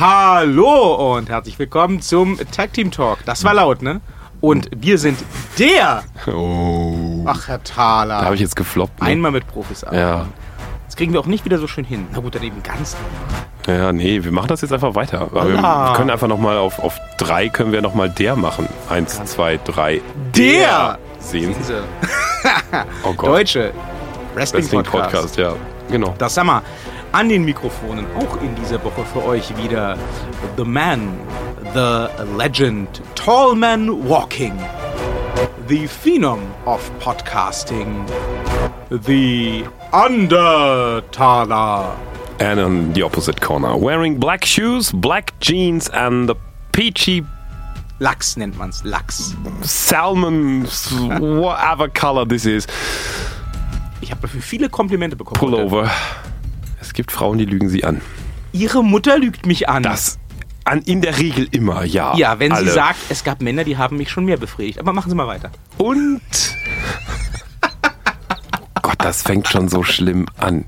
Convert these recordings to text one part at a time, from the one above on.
Hallo und herzlich willkommen zum Tag Team Talk. Das war laut, ne? Und wir sind der. Oh. Ach, Herr Thaler. Da habe ich jetzt gefloppt. Ne? Einmal mit Profis arbeiten. Ja. Das kriegen wir auch nicht wieder so schön hin. Na gut, dann eben ganz normal. Ja, nee, wir machen das jetzt einfach weiter. Aber wir Ja. können einfach nochmal auf, auf drei können wir nochmal der machen. Eins, zwei, drei. Der! Sehen Sie? Diese Oh Gott. deutsche Wrestling, Wrestling Podcast. Podcast, ja. Genau. Das Sommer. An den Mikrofonen auch in dieser Woche für euch wieder The Man, The Legend, Tall Man Walking, The Phenom of Podcasting, The Undertaler. And on the opposite corner, wearing black shoes, black jeans and the peachy Lachs nennt man's, Lachs. salmon, whatever color this is, Ich habe dafür viele Komplimente bekommen. pullover. Es gibt Frauen, die lügen sie an. Ihre Mutter lügt mich an. Das an, in der Regel immer, ja. ja, wenn Alle. sie sagt, es gab Männer, die haben mich schon mehr befriedigt. Aber machen Sie mal weiter. Und. Gott, das fängt schon so schlimm an.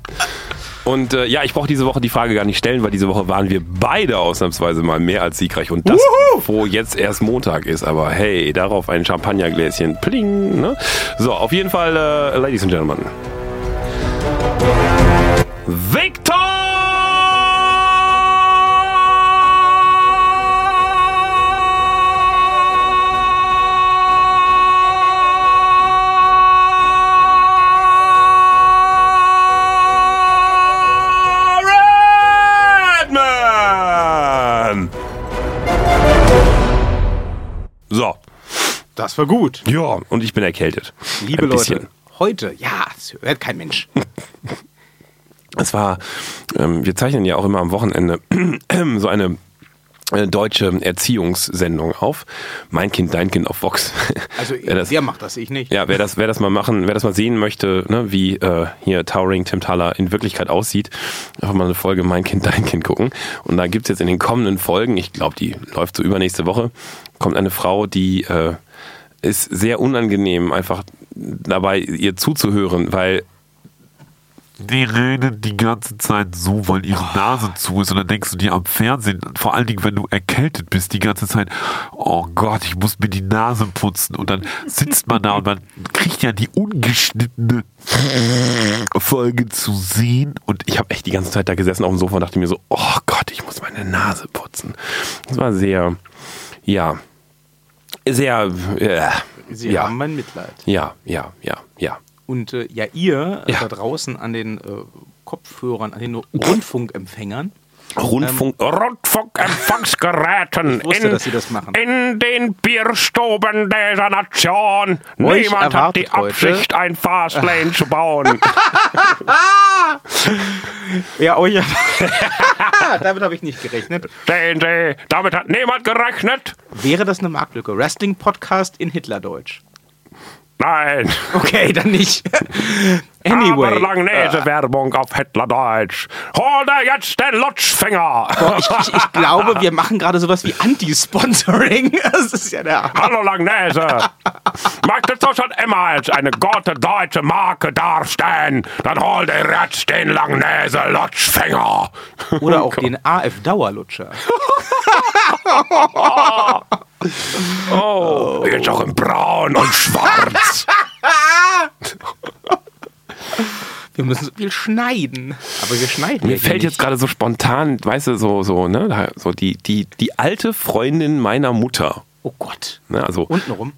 Und äh, ja, ich brauche diese Woche die Frage gar nicht stellen, weil diese Woche waren wir beide ausnahmsweise mal mehr als siegreich. Und das, wo jetzt erst Montag ist. Aber hey, darauf ein Champagnergläschen. Pling. Ne? So, auf jeden Fall, äh, Ladies and Gentlemen. Victor! Redman! So, Das war gut. ja, und ich bin erkältet. Liebe. Leute, heute, ja, das hört kein Mensch. Es war, ähm, wir zeichnen ja auch immer am Wochenende so eine äh, deutsche Erziehungssendung auf. Mein Kind, dein Kind auf Vox. Also, wer das, der macht das, ich nicht. ja, wer das, wer das mal machen, wer das mal sehen möchte, ne, wie äh, hier Towering Tim Thaler in Wirklichkeit aussieht, einfach mal eine Folge Mein Kind, dein Kind gucken. Und da gibt's jetzt in den kommenden Folgen, ich glaube, die läuft so übernächste Woche, kommt eine Frau, die äh, ist sehr unangenehm, einfach dabei ihr zuzuhören, weil Die reden die ganze Zeit so, weil ihre Nase zu ist. Und dann denkst du dir am Fernsehen, vor allen Dingen, wenn du erkältet bist, die ganze Zeit, oh Gott, ich muss mir die Nase putzen. Und dann sitzt man da und man kriegt ja die ungeschnittene Folge zu sehen. Und ich habe echt die ganze Zeit da gesessen auf dem Sofa und dachte mir so, oh Gott, ich muss meine Nase putzen. Das war sehr, ja, sehr, äh, Sie ja, haben mein Mitleid. ja, ja, ja, ja. Und äh, ja, ihr äh, Ja. da draußen an den äh, Kopfhörern, an den Rundfunkempfängern, Rundfunk, Rundfunkempfangsgeräten Ich wusste, in, dass Sie das machen. in den Bierstuben dieser Nation. Euch Niemand hat die erwartet heute- Absicht, ein Fastlane zu bauen. Ja, oh ja. Damit habe ich nicht gerechnet. Sehen Sie, damit hat niemand gerechnet. Wäre das eine Marktlücke? Wrestling-Podcast in Hitlerdeutsch. Nein. Okay, dann nicht. Anyway. Langnese-Werbung auf Hitlerdeutsch. Hol dir jetzt den Lutschfinger. Boah, ich, ich, ich glaube, wir machen gerade sowas wie Anti-Sponsoring. Das ist ja der Hammer. Hallo Langnese. Möchtest du schon immer als eine gute deutsche Marke darstellen? Dann hol dir jetzt den Langnese-Lutschfinger. Oder auch den AF-Dauerlutscher. Oh, jetzt auch in braun und schwarz. Wir müssen so viel schneiden. Aber wir schneiden Mir fällt jetzt gerade so spontan, weißt du, so, so, ne, so die, die, die alte Freundin meiner Mutter. Oh Gott. Ne, also, Untenrum.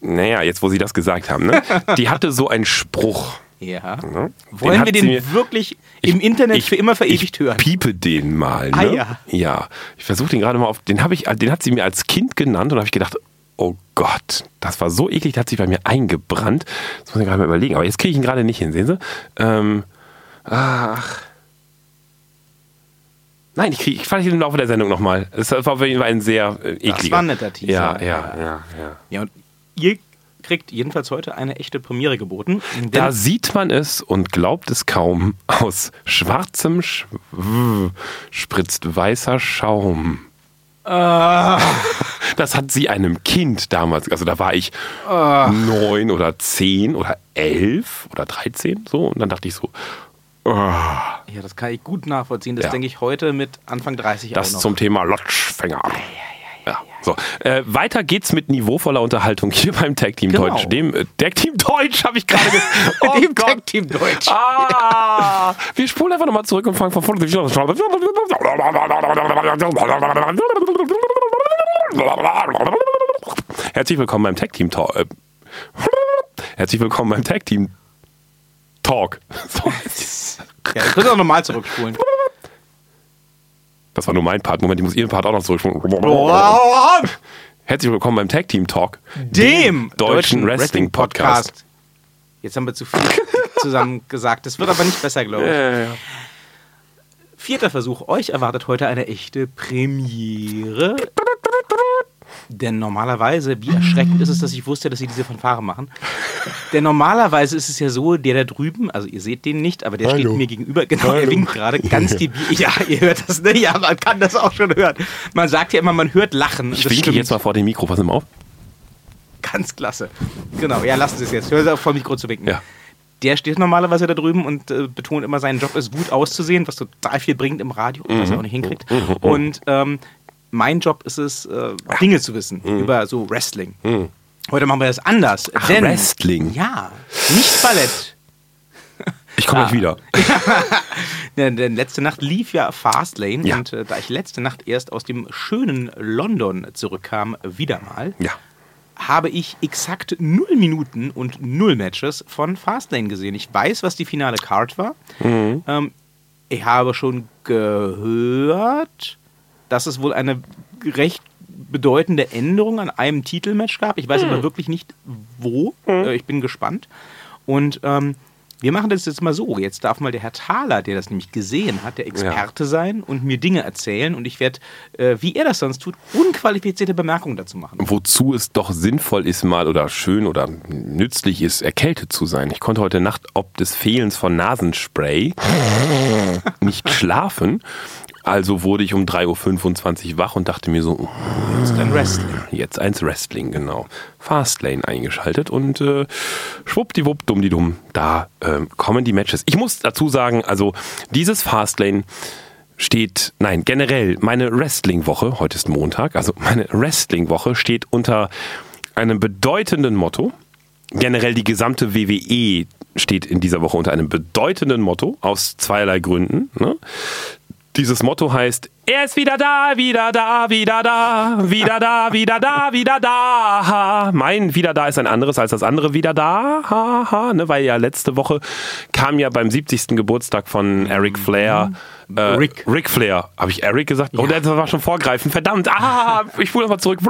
naja, jetzt wo sie das gesagt haben, ne, die hatte so einen Spruch. Ja. Ne? Wollen wir den mir- wirklich im Internet für immer verewigt ich hören? piepe den mal. Ne? Ah, ja. Ja. Ich versuche den gerade mal auf. Den habe ich, den hat sie mir als Kind genannt und habe ich gedacht, oh Gott, das war so eklig, der hat sich bei mir eingebrannt. Das muss ich gerade mal überlegen. Aber jetzt kriege ich ihn gerade nicht hin, sehen Sie? Ähm, ach. Nein, ich, krieg, ich fand ihn im Laufe der Sendung nochmal. Es war jeden Fall ein sehr äh, ekliger. Das war ein netter Teaser. Ja, ja, ja, ja. Ja, und ihr kriegt jedenfalls heute eine echte Premiere geboten. Da sieht man es und glaubt es kaum. Aus schwarzem Sch spritzt weißer Schaum. Ah. Das hat sie einem Kind damals, also da war ich neun oder zehn oder elf oder dreizehn, so. Und dann dachte ich so, Ja, das kann ich gut nachvollziehen. Das Ja. denke ich heute mit Anfang 30 Das zum Thema Lotschfänger. Ja, so. Äh, weiter geht's mit niveauvoller Unterhaltung hier beim Tag Team Genau. Deutsch. Dem äh, Tag Team Deutsch habe ich gerade gesagt. Oh Dem Gott. Tag Team Deutsch. Ah, wir spulen einfach nochmal zurück und fangen von vorne. Herzlich willkommen beim Tag Team Talk. Äh, Herzlich willkommen beim Tag Team Talk. So. Ja, ihr könnt auch nochmal zurückspulen. Das war nur mein Part. Moment, ich muss Ihren Part auch noch zurückspulen. Herzlich willkommen beim Tag Team Talk, Dem deutschen Wrestling Podcast. Jetzt haben wir zu viel zusammen gesagt. Das wird aber nicht besser, glaube ich. Äh, Vierter Versuch. Euch erwartet heute eine echte Premiere. Denn normalerweise, wie erschreckend ist es, dass ich wusste, dass sie diese Fanfare machen. Denn normalerweise ist es ja so, der da drüben, also ihr seht den nicht, aber der steht Hallo. mir gegenüber, genau, er Hallo. winkt gerade ganz die Ja, ihr hört das, ne? Ja, man kann das auch schon hören. Man sagt ja immer, man hört Lachen. Ich Das winke stimmt. jetzt mal vor dem Mikro. Pass mal auf. Ganz klasse. Genau, ja, lassen Sie es jetzt. Hören Sie auf, vor dem Mikro zu winken. Ja. Der steht normalerweise da drüben und äh, betont immer, sein Job ist gut auszusehen, was total viel bringt im Radio, was Mhm. er auch nicht hinkriegt. Und ähm, mein Job ist es, äh, Dinge zu wissen über so Wrestling. Heute machen wir das anders. Mhm. Ach, denn, Wrestling. Ja, nicht Ballett. Ich komme gleich wieder. Denn, denn letzte Nacht lief ja Fastlane Ja. und äh, da ich letzte Nacht erst aus dem schönen London zurückkam, wieder mal, Ja. habe ich exakt null Minuten und null Matches von Fastlane gesehen. Ich weiß, was die finale Card war. Ähm, ich habe schon gehört, dass es wohl eine recht bedeutende Änderung an einem Titelmatch gab. Ich weiß aber wirklich nicht, wo. Äh, ich bin gespannt. Und ähm, wir machen das jetzt mal so. Jetzt darf mal der Herr Thaler, der das nämlich gesehen hat, der Experte sein und mir Dinge erzählen. Und ich werde, äh, wie er das sonst tut, unqualifizierte Bemerkungen dazu machen. Wozu es doch sinnvoll ist, mal oder schön oder nützlich ist, erkältet zu sein. Ich konnte heute Nacht ob des Fehlens von Nasenspray nicht schlafen. Also wurde ich um 3.25 Uhr wach und dachte mir so, Das ist dann Wrestling. jetzt eins Wrestling, genau. Fastlane eingeschaltet und äh, schwuppdiwupp, dummdidumm, da ähm, kommen die Matches. Ich muss dazu sagen, also dieses Fastlane steht, nein, generell meine Wrestling-Woche, heute ist Montag, also meine Wrestling-Woche steht unter einem bedeutenden Motto. Generell die gesamte WWE steht in dieser Woche unter einem bedeutenden Motto aus zweierlei Gründen. Ne? Dieses Motto heißt, er ist wieder da, wieder da, wieder da, wieder da, wieder da, wieder da. Mein wieder da ist ein anderes als das andere wieder da. Ha, ha, ne? Weil ja letzte Woche kam ja beim 70. Geburtstag von Eric Flair. Äh, Rick. Rick Flair. Habe ich Eric gesagt? Oh, das war schon vorgreifen. Verdammt. Ah, ich spule nochmal zurück.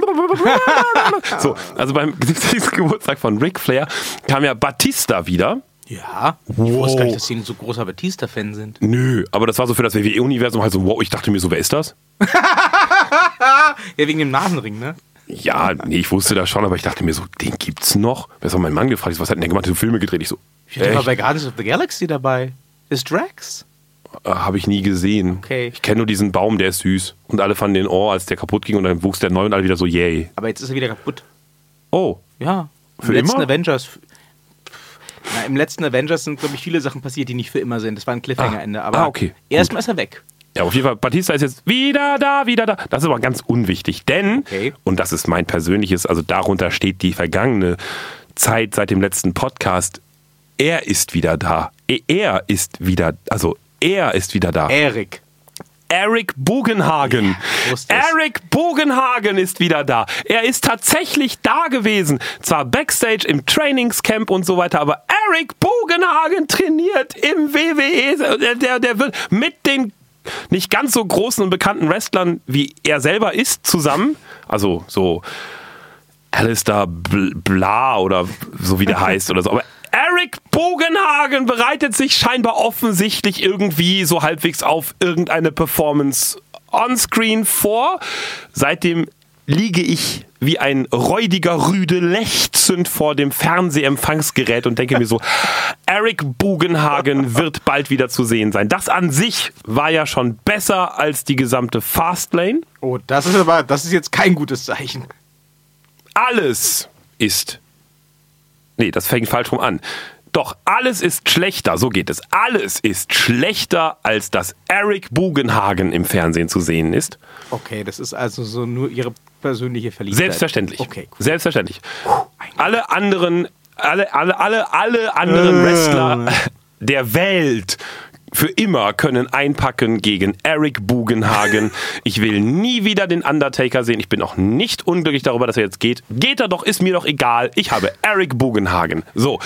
So, also beim 70. Geburtstag von Ric Flair kam ja Batista wieder. Ja, ich wusste gar nicht, dass Sie ein so großer Batista-Fan sind. Nö, aber das war so für das WWE-Universum halt so, wow, ich dachte mir so, wer ist das? Ja, wegen dem Nasenring, ne? Ja, nee, ich wusste das schon, aber ich dachte mir so, den gibt's noch? Das hat mein Mann gefragt, was hat denn der gemacht? So Filme gedreht. Ich so, Ich war bei Guardians of the Galaxy dabei. Ist Drax? Äh, Habe ich nie gesehen. Okay. Ich kenne nur diesen Baum, der ist süß. Und alle fanden den oh, als der kaputt ging und dann wuchs der neu und alle wieder so, yay. Aber jetzt ist er wieder kaputt. Oh, Ja. Im Für letzten immer? Avengers. Na, Im letzten Avengers sind, glaube ich, viele Sachen passiert, die nicht für immer sind. Das war ein Cliffhanger-Ende. Aber Ah, okay. erstmal ist er weg. Ja, auf jeden Fall, Batista ist jetzt wieder da, wieder da. Das ist aber ganz unwichtig, denn, Okay. und das ist mein persönliches, also darunter steht die vergangene Zeit seit dem letzten Podcast, er ist wieder da. Er ist wieder, also er ist wieder da. Erik. Eric Bugenhagen. Ja. Eric Bugenhagen ist wieder da. Er ist tatsächlich da gewesen. Zwar backstage im Trainingscamp und so weiter, aber Eric Bugenhagen trainiert im WWE. Der, der, der wird mit den nicht ganz so großen und bekannten Wrestlern, wie er selber ist, zusammen. Also so Alistair Bl- Bla oder so wie der heißt oder so. Aber Eric Bogenhagen bereitet sich scheinbar offensichtlich irgendwie so halbwegs auf irgendeine Performance onscreen vor. Seitdem liege ich wie ein räudiger Rüde lechzend vor dem Fernsehempfangsgerät und denke mir so, Eric Bugenhagen wird bald wieder zu sehen sein. Das an sich war ja schon besser als die gesamte Fastlane. Oh, das ist aber, das ist jetzt kein gutes Zeichen. alles ist. Nee, das fängt falsch rum an. Doch alles ist schlechter, so geht es. Alles ist schlechter, als dass Eric Bugenhagen im Fernsehen zu sehen ist. Okay, das ist also so nur Ihre persönliche Verliebtheit. Selbstverständlich. Okay, cool. Selbstverständlich. Alle anderen, alle, alle, alle, alle anderen Wrestler der Welt für immer können einpacken gegen Eric Bugenhagen. Ich will nie wieder den Undertaker sehen. Ich bin auch nicht unglücklich darüber, dass er jetzt geht. Geht er doch, ist mir doch egal. Ich habe Eric Bugenhagen. So,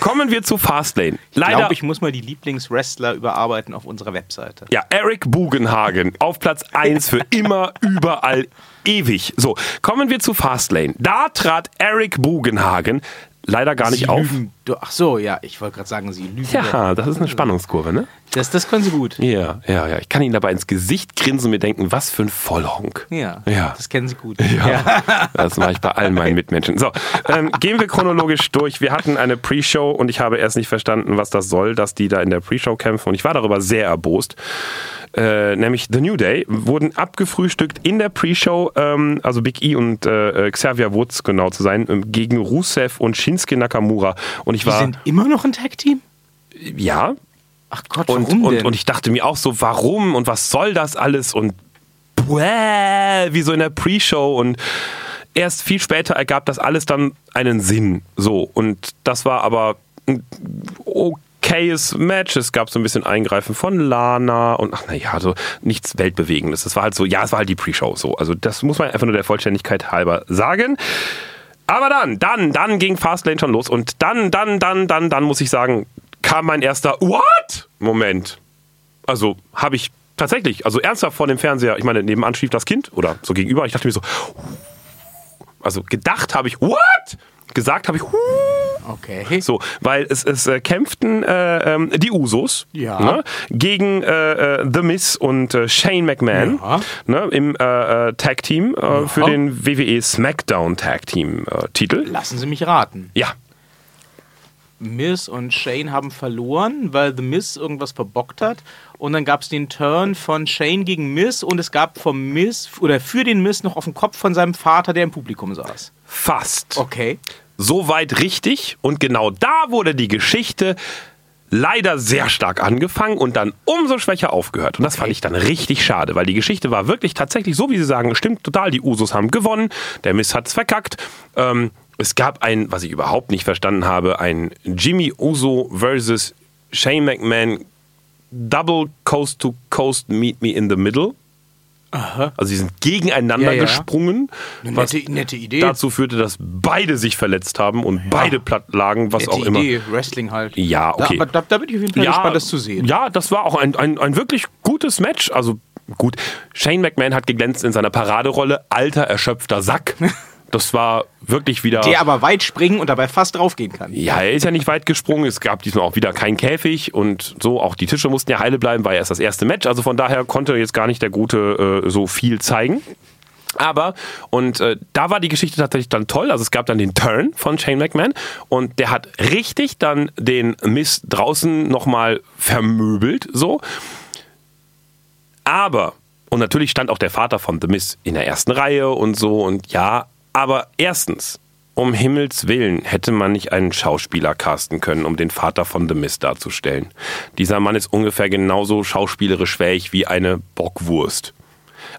kommen wir zu Fastlane. Ich Leider. glaube, ich muss mal die Lieblingswrestler überarbeiten auf unserer Webseite. Ja, Eric Bugenhagen auf Platz 1 für immer, überall, ewig. So, kommen wir zu Fastlane. Da trat Eric Bugenhagen leider gar nicht Sie auf. Lügen. Du- Ach so, ja, ich wollte gerade sagen, Sie lügen. Ja, das ist eine Spannungskurve, ne? Das, das können Sie gut. Ja, ja, ja. Ich kann Ihnen dabei ins Gesicht grinsen und mir denken, was für ein Vollhonk. Ja, Ja. das kennen Sie gut. Ja, das mache ich bei allen meinen Mitmenschen. So, ähm, gehen wir chronologisch durch. Wir hatten eine Pre-Show und ich habe erst nicht verstanden, was das soll, dass die da in der Pre-Show kämpfen und ich war darüber sehr erbost. Äh, nämlich The New Day wurden abgefrühstückt in der Pre-Show, ähm, also Big E und äh, Xavier Woods genau zu sein, ähm, gegen Rusev und Shinsuke Nakamura. Und ich Die war, sind immer noch ein Tag-Team? ja, Ach Gott, und, warum und, denn? und ich dachte mir auch so, warum und was soll das alles und bäh, wie so in der Pre-Show und erst viel später ergab das alles dann einen Sinn. So, und das war aber ein okayes Match. Es gab so ein bisschen Eingreifen von Lana und ach naja, so nichts Weltbewegendes. Das war halt so, ja, es war halt die Pre-Show so. Also das muss man einfach nur der Vollständigkeit halber sagen. Aber dann, dann, dann ging Fastlane schon los und dann, dann, dann, dann, dann muss ich sagen, kam mein erster What? Moment. Also habe ich tatsächlich, also ernsthaft vor dem Fernseher, ich meine, nebenan schlief das Kind oder so gegenüber, ich dachte mir so, also gedacht habe ich What? Gesagt habe ich okay. so, weil es, es äh, kämpften äh, ähm, die Usos Ja. ne, gegen äh, äh, The Miz und äh, Shane McMahon Ja. ne, im äh, Tag Team äh, für den WWE SmackDown Tag Team Titel. Lassen Sie mich raten. Ja, Miz und Shane haben verloren, weil The Miz irgendwas verbockt hat. Und dann gab es den Turn von Shane gegen Miz und es gab vom Miz oder für den Miz noch auf dem Kopf von seinem Vater, der im Publikum saß. fast. Okay. Soweit richtig. Und genau da wurde die Geschichte leider sehr stark angefangen und dann umso schwächer aufgehört. Und das fand ich dann richtig schade, weil die Geschichte war wirklich tatsächlich so, wie Sie sagen, stimmt total. Die Usos haben gewonnen, der Miss hat's verkackt. Ähm, es gab ein, was ich überhaupt nicht verstanden habe, ein Jimmy Uso versus Shane McMahon Double Coast to Coast Meet Me in the Middle. Also sie sind gegeneinander Ja, ja. gesprungen, Eine was nette, nette Idee. dazu führte, dass beide sich verletzt haben und beide platt lagen, was nette auch immer. Idee, Wrestling halt. Ja, okay. Da, aber da, da bin ich auf jeden Fall gespannt, das zu sehen. Ja, das war auch ein, ein, ein wirklich gutes Match. Also gut, Shane McMahon hat geglänzt in seiner Paraderolle, alter, erschöpfter Sack. Das war wirklich wieder... Der aber weit springen und dabei fast draufgehen kann. ja, er ist ja nicht weit gesprungen. Es gab diesmal auch wieder keinen Käfig und so. Auch die Tische mussten ja heile bleiben, war ja erst das erste Match. Also von daher konnte jetzt gar nicht der Gute äh, so viel zeigen. Aber, und äh, da war die Geschichte tatsächlich dann toll. Also es gab dann den Turn von Shane McMahon und der hat richtig dann den Miss draußen nochmal vermöbelt, so. Aber, und natürlich stand auch der Vater von The Miss in der ersten Reihe und so und ja, aber erstens, um Himmels Willen hätte man nicht einen Schauspieler casten können, um den Vater von The Miss darzustellen. Dieser Mann ist ungefähr genauso schauspielerisch fähig wie eine Bockwurst.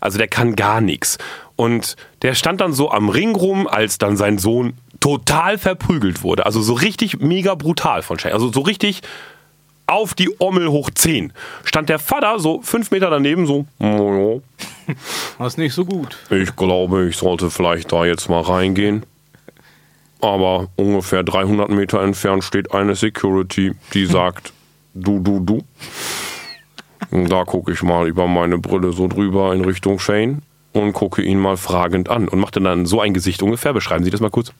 Also der kann gar nichts. Und der stand dann so am Ring rum, als dann sein Sohn total verprügelt wurde. Also so richtig mega brutal von Shane. Also so richtig auf die Ommel hoch 10. Stand der Vater so fünf Meter daneben, so, "Oh Das ist nicht so gut. ich glaube, ich sollte vielleicht da jetzt mal reingehen. Aber ungefähr 300 Meter entfernt steht eine Security, die sagt, du, du, du. Und da gucke ich mal über meine Brille so drüber in Richtung Shane und gucke ihn mal fragend an und machte dann so ein Gesicht ungefähr. Beschreiben Sie das mal kurz.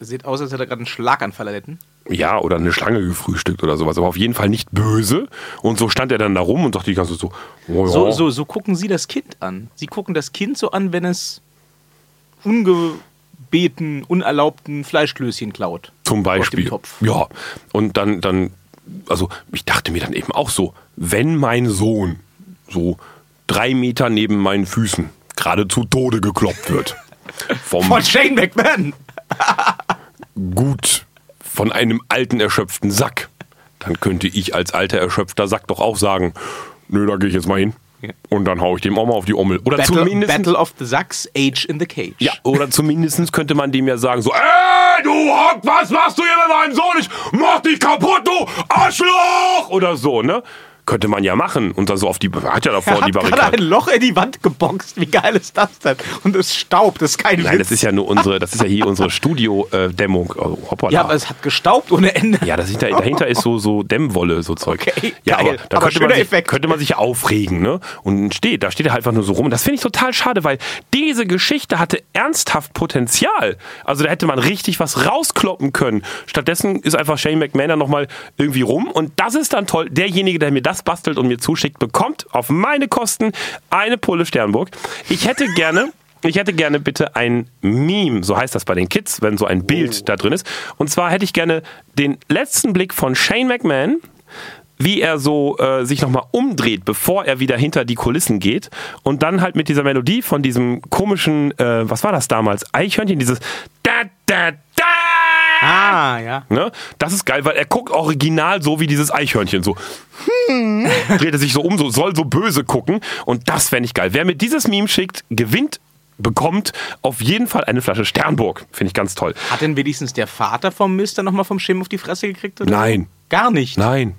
Sieht aus, als hätte er gerade einen Schlaganfall erlitten. Ja, oder eine Schlange gefrühstückt oder sowas, aber auf jeden Fall nicht böse. Und so stand er dann da rum und dachte die ganze Zeit so, oh ja. So, so, so gucken Sie das Kind an. Sie gucken das Kind so an, wenn es ungebeten, unerlaubten Fleischklößchen klaut. Zum Beispiel. Ja. Und dann, dann, also ich dachte mir dann eben auch so, wenn mein Sohn so drei Meter neben meinen Füßen gerade zu Tode gekloppt wird, vom Von Shane McMahon! gut von einem alten, erschöpften Sack. Dann könnte ich als alter, erschöpfter Sack doch auch sagen, nö, da gehe ich jetzt mal hin. Und dann hau ich dem auch mal auf die Ommel. Oder Battle, zumindest. Battle of the Sachs, Age in the Cage. Ja, oder zumindest könnte man dem ja sagen, so, ey, du Hock, was machst du hier mit meinem Sohn? Ich mach dich kaputt, du Arschloch! Oder so, ne? Könnte man ja machen. Und dann so auf die, hat ja Er davor hat die Barrikade. ein Loch in die Wand geboxt. Wie geil ist das denn? Und es staubt, das ist kein Nein, Witz. das ist ja nur unsere, das ist ja hier unsere Studio-Dämmung. Hoppala. ja, aber es hat gestaubt ohne Ende. Ja, das dahinter, dahinter ist so, so Dämmwolle, so Zeug. Okay, ja, geil. aber da Aber könnte, man sich, Effekt. könnte man sich aufregen, ne? Und steht, da steht er halt einfach nur so rum. Und das finde ich total schade, weil diese Geschichte hatte ernsthaft Potenzial. Also da hätte man richtig was rauskloppen können. Stattdessen ist einfach Shane McMahon dann nochmal irgendwie rum. Und das ist dann toll. Derjenige, der mir das bastelt und mir zuschickt, bekommt auf meine Kosten eine Pulle Sternburg. Ich hätte gerne. Ich hätte gerne bitte ein Meme, so heißt das bei den Kids, wenn so ein Bild da drin ist. Und zwar hätte ich gerne den letzten Blick von Shane McMahon, wie er so äh, sich nochmal umdreht, bevor er wieder hinter die Kulissen geht. Und dann halt mit dieser Melodie von diesem komischen, äh, was war das damals? Eichhörnchen, dieses da da da. Ah, ja. Ne? Das ist geil, weil er guckt original so wie dieses Eichhörnchen. So hm, dreht er sich so um, so soll so böse gucken. Und das fände ich geil. Wer mir dieses Meme schickt, gewinnt, bekommt auf jeden Fall eine Flasche Sternburg. Finde ich ganz toll. Hat denn wenigstens der Vater vom Mister nochmal vom Schirm auf die Fresse gekriegt? Oder? Nein. Gar nicht. Nein.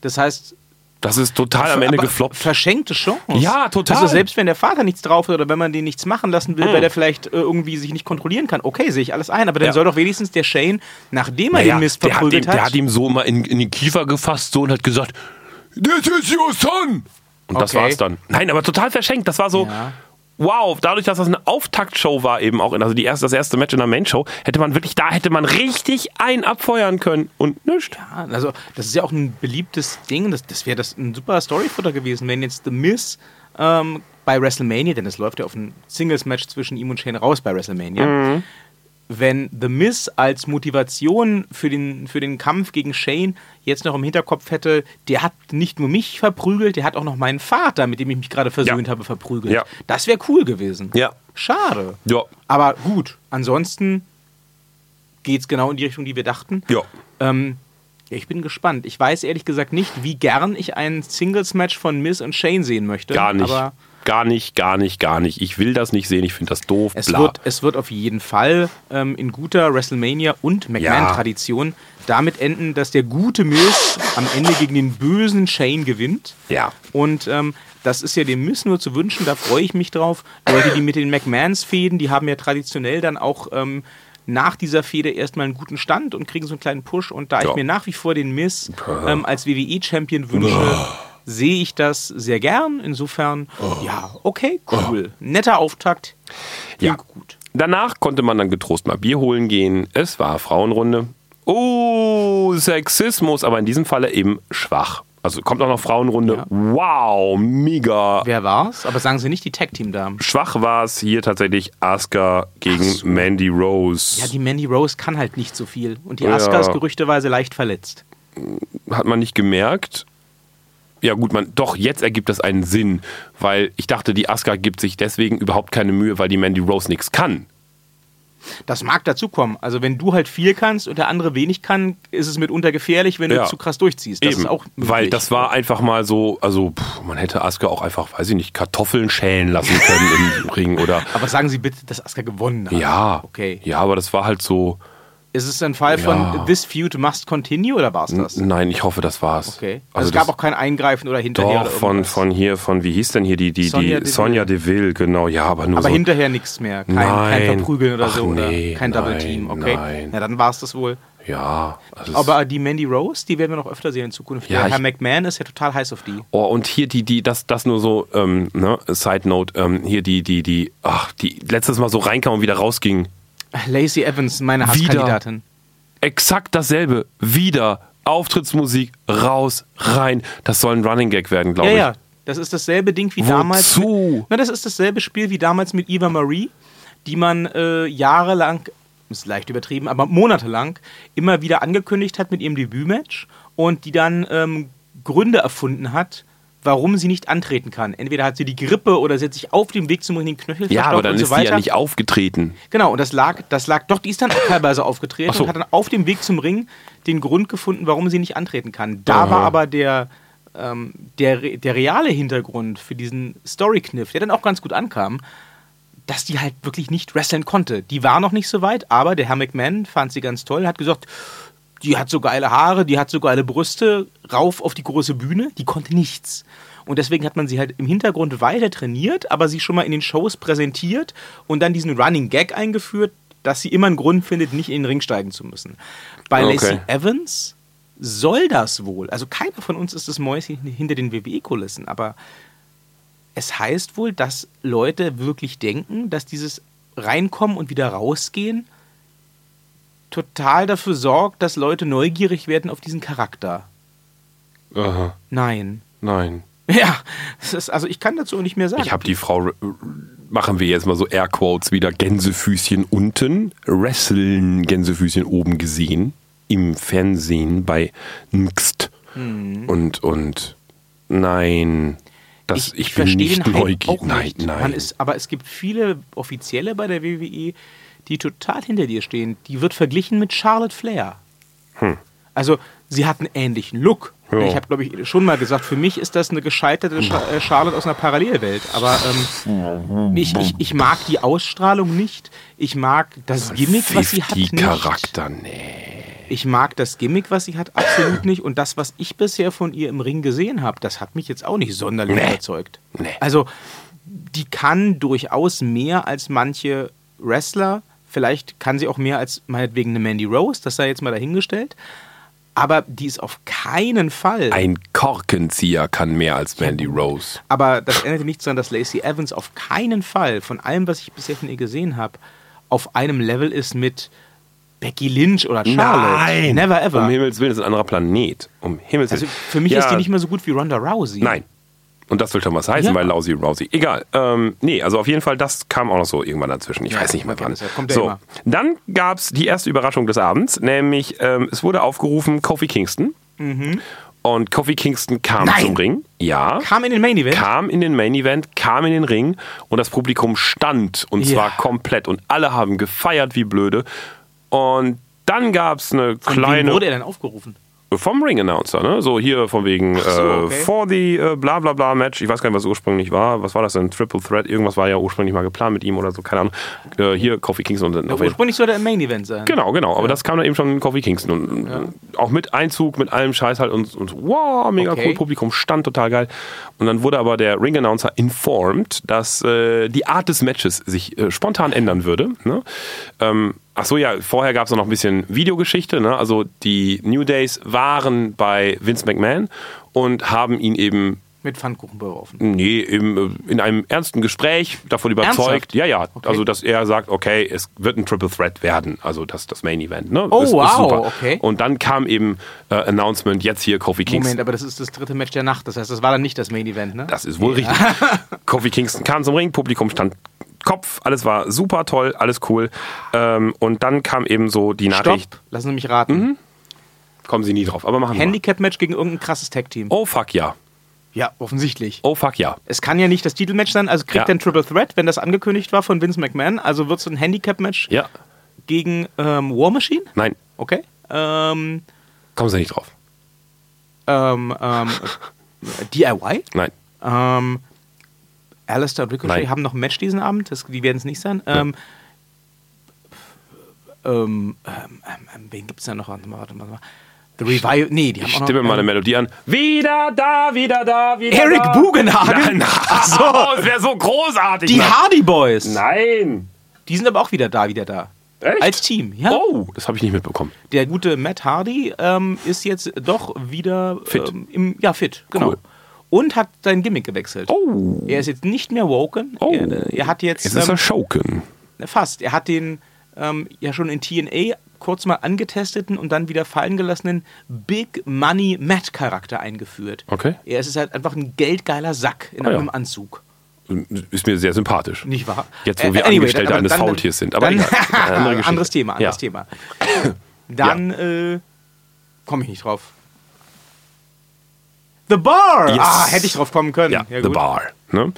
Das heißt, Das ist total am Ende gefloppt. Verschenkte Chance. Ja, total. Also selbst wenn der Vater nichts drauf hat oder wenn man den nichts machen lassen will, Mhm. weil der vielleicht äh, irgendwie sich nicht kontrollieren kann, okay, sehe ich alles ein. Aber dann Ja. soll doch wenigstens der Shane, nachdem er Naja, den Mist der, hat verprügelt der hat, hat ihm so mal in, in den Kiefer gefasst so und hat gesagt, This is your son. Und das Okay. war's dann. Nein, aber total verschenkt. Das war so, Ja. Wow, dadurch, dass das eine Auftaktshow war eben auch, also die erste, das erste Match in der Main-Show, hätte man wirklich, da hätte man richtig ein abfeuern können und nichts. Ja, also das ist ja auch ein beliebtes Ding. Das, das wäre das ein super Storyfutter gewesen, wenn jetzt The Miz ähm, bei WrestleMania, denn es läuft ja auf ein Singles-Match zwischen ihm und Shane raus bei WrestleMania, Mhm. Wenn The Miz als Motivation für den, für den Kampf gegen Shane jetzt noch im Hinterkopf hätte, der hat nicht nur mich verprügelt, der hat auch noch meinen Vater, mit dem ich mich gerade versöhnt Ja. habe, verprügelt. Ja. Das wäre cool gewesen. Ja. Schade. Ja. Aber gut, ansonsten geht es genau in die Richtung, die wir dachten. Ja. Ähm, ja, ich bin gespannt. Ich weiß ehrlich gesagt nicht, wie gern ich ein Singles-Match von Miz und Shane sehen möchte. Gar nicht. Aber gar nicht, gar nicht, gar nicht. Ich will das nicht sehen, ich finde das doof. es bla. wird, es wird auf jeden Fall ähm, in guter WrestleMania- und McMahon-Tradition damit enden, dass der gute Miz am Ende gegen den bösen Shane gewinnt. Ja. Und ähm, das ist ja dem Miz nur zu wünschen, da freue ich mich drauf. Leute, die mit den McMahons fäden, die haben ja traditionell dann auch ähm, nach dieser Fehde erstmal einen guten Stand und kriegen so einen kleinen Push. Und da Ja. ich mir nach wie vor den Miz ähm, als WWE-Champion wünsche, sehe ich das sehr gern. Insofern, ja, okay, cool. Netter Auftakt. Ja. Klingt gut. Danach konnte man dann getrost mal Bier holen gehen. Es war Frauenrunde. Oh, Sexismus, aber in diesem Falle eben schwach. Also kommt auch noch Frauenrunde. Ja. Wow, mega. Wer war's? Aber sagen Sie nicht die Tag-Team-Damen. Schwach war es hier tatsächlich Asuka gegen so. Mandy Rose. Ja, die Mandy Rose kann halt nicht so viel. Und die Ja. Asuka ist gerüchteweise leicht verletzt. Hat man nicht gemerkt. Ja gut, man, doch, jetzt ergibt das einen Sinn, weil ich dachte, die Asuka gibt sich deswegen überhaupt keine Mühe, weil die Mandy Rose nichts kann. Das mag dazu kommen. Also wenn du halt viel kannst und der andere wenig kann, ist es mitunter gefährlich, wenn Ja. du zu krass durchziehst. Das Eben, ist auch weil möglich. das war einfach mal so, also pff, man hätte Asuka auch einfach, weiß ich nicht, Kartoffeln schälen lassen können im Ring oder Aber sagen Sie bitte, dass Asuka gewonnen hat. ja, Okay. ja, aber das war halt so, Ist es ein Fall Ja. von This Feud must continue oder war es das? nein, ich hoffe, das war's. Okay. Also, Also es gab auch kein Eingreifen oder hinterher Doch, oder von, von hier, von, wie hieß denn hier die, die, Sonja die Deville. Sonja Deville, genau, ja, aber nur Aber so. hinterher nichts mehr. Kein, kein Nein. Verprügeln oder Ach so. nee, oder kein Double nein, Team. Okay. nein. Ja, dann war es das wohl. Ja, also Aber die Mandy Rose, die werden wir noch öfter sehen in Zukunft. Ja, Herr McMahon ist ja total heiß auf die. Oh, und hier die, die, das, das nur so, ähm, ne, Side Note, ähm, hier die, die, die, ach, die letztes Mal so reinkam und wieder rausging. Lacey Evans, meine Wieder. Hasskandidatin. Exakt dasselbe. Wieder Auftrittsmusik, raus, rein. Das soll ein Running Gag werden, glaube Ja, ich. ja. Das ist dasselbe Ding wie damals. Wozu? Na, das ist dasselbe Spiel wie damals mit Eva Marie, die man äh, jahrelang, ist leicht übertrieben, aber monatelang immer wieder angekündigt hat mit ihrem Debütmatch und die dann ähm, Gründe erfunden hat, warum sie nicht antreten kann. Entweder hat sie die Grippe oder sie hat sich auf dem Weg zum Ring den Knöchel Ja, aber dann und so ist sie weiter. ja nicht aufgetreten. Genau, und das lag, das lag, doch, die ist dann auch teilweise aufgetreten so. und hat dann auf dem Weg zum Ring den Grund gefunden, warum sie nicht antreten kann. Da Aha. war aber der, ähm, der, der reale Hintergrund für diesen Story-Kniff, der dann auch ganz gut ankam, dass die halt wirklich nicht wresteln konnte. Die war noch nicht so weit, aber der Herr McMahon fand sie ganz toll, hat gesagt, die hat so geile Haare, die hat so geile Brüste, rauf auf die große Bühne, die konnte nichts. Und deswegen hat man sie halt im Hintergrund weiter trainiert, aber sie schon mal in den Shows präsentiert und dann diesen Running Gag eingeführt, dass sie immer einen Grund findet, nicht in den Ring steigen zu müssen. Bei Okay. Lacey Evans soll das wohl. Also keiner von uns ist das Mäuschen hinter den WWE-Kulissen, aber es heißt wohl, dass Leute wirklich denken, dass dieses Reinkommen und wieder rausgehen total dafür sorgt, dass Leute neugierig werden auf diesen Charakter. Aha, Nein. nein. Ja, ist, also ich kann dazu nicht mehr sagen. Ich habe die Frau, machen wir jetzt mal so Airquotes wieder, Gänsefüßchen unten, Wrestlen Gänsefüßchen oben gesehen, im Fernsehen bei Nxt. Hm. Und, und, nein, das, ich, bin verstehe nicht den Hype neugierig. Nein, nicht. nein. Ist, aber es gibt viele Offizielle bei der WWE, die total hinter dir stehen. Die wird verglichen mit Charlotte Flair. Also sie hat einen ähnlichen Look. Hm. Ja. Ich habe, glaube ich, schon mal gesagt, für mich ist das eine gescheiterte äh, Charlotte aus einer Parallelwelt. Aber ähm, ich, ich, ich mag die Ausstrahlung nicht. Ich mag das Gimmick, was sie hat, nicht. Charakter, nee. Ich mag das Gimmick, was sie hat, absolut nicht. Und das, was ich bisher von ihr im Ring gesehen habe, das hat mich jetzt auch nicht sonderlich Nee. überzeugt. Nee. Also, die kann durchaus mehr als manche Wrestler. Vielleicht kann sie auch mehr als meinetwegen eine Mandy Rose, das sei jetzt mal dahingestellt. Aber die ist auf keinen Fall. Ein Korkenzieher kann mehr als Mandy Rose. Aber das ändert nicht daran, dass Lacey Evans auf keinen Fall von allem, was ich bisher von ihr gesehen habe, auf einem Level ist mit Becky Lynch oder Charlotte. Never ever. Um Himmels Willen, das ist ein anderer Planet. Um Himmels Willen. Also für mich Ja, ist die nicht mehr so gut wie Ronda Rousey. Nein. Und das will schon was heißen Ja. bei Lousy Rousey. Egal. Ähm, nee, also auf jeden Fall, das kam auch noch so irgendwann dazwischen. Ich Ja, weiß nicht mehr wann. so, immer. dann gab es die erste Überraschung des Abends, nämlich ähm, es wurde aufgerufen Kofi Kingston. Und Kofi Kingston kam Mhm. Nein. zum Ring. Ja. Kam in den Main Event. Kam in den Main Event, kam in den Ring und das Publikum stand und Ja. zwar komplett und alle haben gefeiert wie blöde. Und dann gab es eine Von wem kleine wurde er denn aufgerufen? Vom Ring-Announcer, ne? So hier von wegen so, äh, okay. for the äh, bla bla bla Match. Ich weiß gar nicht, was ursprünglich war. Was war das denn? Triple Threat? Irgendwas war ja ursprünglich mal geplant mit ihm oder so, keine Ahnung. Äh, hier Kofi Kingston. Und, auf jeden- Ursprünglich sollte er im Main Event sein. Genau, genau. Aber das kam dann eben schon in Kofi Kingston. Und, und auch mit Einzug, mit allem Scheiß halt und, und wow, mega Okay. cool. Publikum stand total geil. Und dann wurde aber der Ring-Announcer informed, dass äh, die Art des Matches sich äh, spontan ändern würde. Ne? Ähm, ach so, ja, vorher gab es noch ein bisschen Videogeschichte. Ne? Also die New Days waren bei Vince McMahon und haben ihn eben Mit Pfannkuchen beworfen. Nee, im, äh, in einem ernsten Gespräch davon überzeugt. Ernsthaft? Ja, ja. Okay. Also, dass er sagt, okay, es wird ein Triple Threat werden. Also, das, das Main Event. Ne? Oh, ist, wow, Ist super. okay. Und dann kam eben äh, Announcement, jetzt hier Kofi Kingston. Moment, aber das ist das dritte Match der Nacht. Das heißt, das war dann nicht das Main Event, ne? Das ist wohl richtig. Kofi Kingston kam zum Ring, Publikum stand Kopf, alles war super toll, alles cool. Ähm, und dann kam eben so die Nachricht, Stopp. Lassen Sie mich raten. kommen Sie nie drauf, aber machen wir. Handicap-Match gegen irgendein krasses Tag-Team. Oh fuck ja. Ja, offensichtlich. Oh fuck ja. Es kann ja nicht das Titelmatch sein, also kriegt Ja. er ein Triple Threat, wenn das angekündigt war von Vince McMahon. Also wird es ein Handicap-Match Ja. gegen ähm, War Machine. Nein, Okay. Ähm, kommen Sie nicht drauf. ähm, ähm, DIY. Nein. Ähm, Alistair und Ricochet Nein. haben noch ein Match diesen Abend, das, die werden es nicht sein. Ähm, ähm, ähm, ähm, ähm, wen gibt es da noch? Warte mal, warte mal. The Revival. Nee, die haben Ich auch noch. stimme mal eine Melodie an. Wieder da, wieder da, wieder Eric da. Bugenhagen? Nein, ach so, das wäre so großartig. Die Nein. Hardy Boys. Nein. Die sind aber auch wieder da, wieder da. Echt? Als Team, ja. Oh, das habe ich nicht mitbekommen. Der gute Matt Hardy ähm, ist jetzt doch wieder Fit. Ähm, im, ja, fit, genau. Cool. Und hat sein Gimmick gewechselt. Oh. Er ist jetzt nicht mehr Woken. Oh. Er, er hat jetzt, Jetzt ist ähm, er Shoken. fast. Er hat den ähm, ja schon in TNA kurz mal angetesteten und dann wieder fallen gelassenen Big Money Matt Charakter eingeführt. Okay. Er ist halt einfach ein geldgeiler Sack in ja. einem Anzug. Ist mir sehr sympathisch. Nicht wahr? Jetzt, wo Äh, wir anyway, Angestellte aber eines dann- Faultiers sind. Aber dann, anderes Thema, anderes Ja. Thema. Dann äh, komme ich nicht drauf. The Bar! Yes. Ah, hätte ich drauf kommen können. Ja, Ja, The gut. Bar. Ne?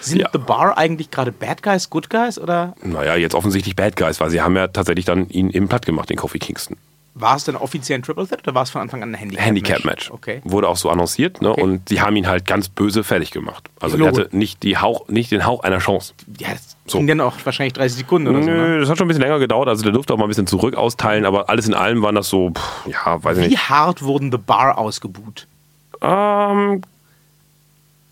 Sind Ja. The Bar eigentlich gerade Bad Guys, Good Guys oder Naja, jetzt offensichtlich Bad Guys, weil sie haben ja tatsächlich dann ihn eben platt gemacht, den Kofi Kingston. war es denn offiziell ein Triple Threat oder war es von Anfang an ein Handicap-Match? Handicap-Match. Okay. Wurde auch so annonciert, ne? Und sie haben ihn halt ganz böse fertig gemacht. Also er hatte nicht, die Hauch, nicht den Hauch einer Chance. Ja, das So. ging dann auch wahrscheinlich 30 Sekunden oder so. Ne? Nö, das hat schon ein bisschen länger gedauert. Also der durfte auch mal ein bisschen zurück austeilen, aber alles in allem waren das so, pff, ja, weiß ich Wie nicht. hart wurden The Bar ausgebuht? Ähm,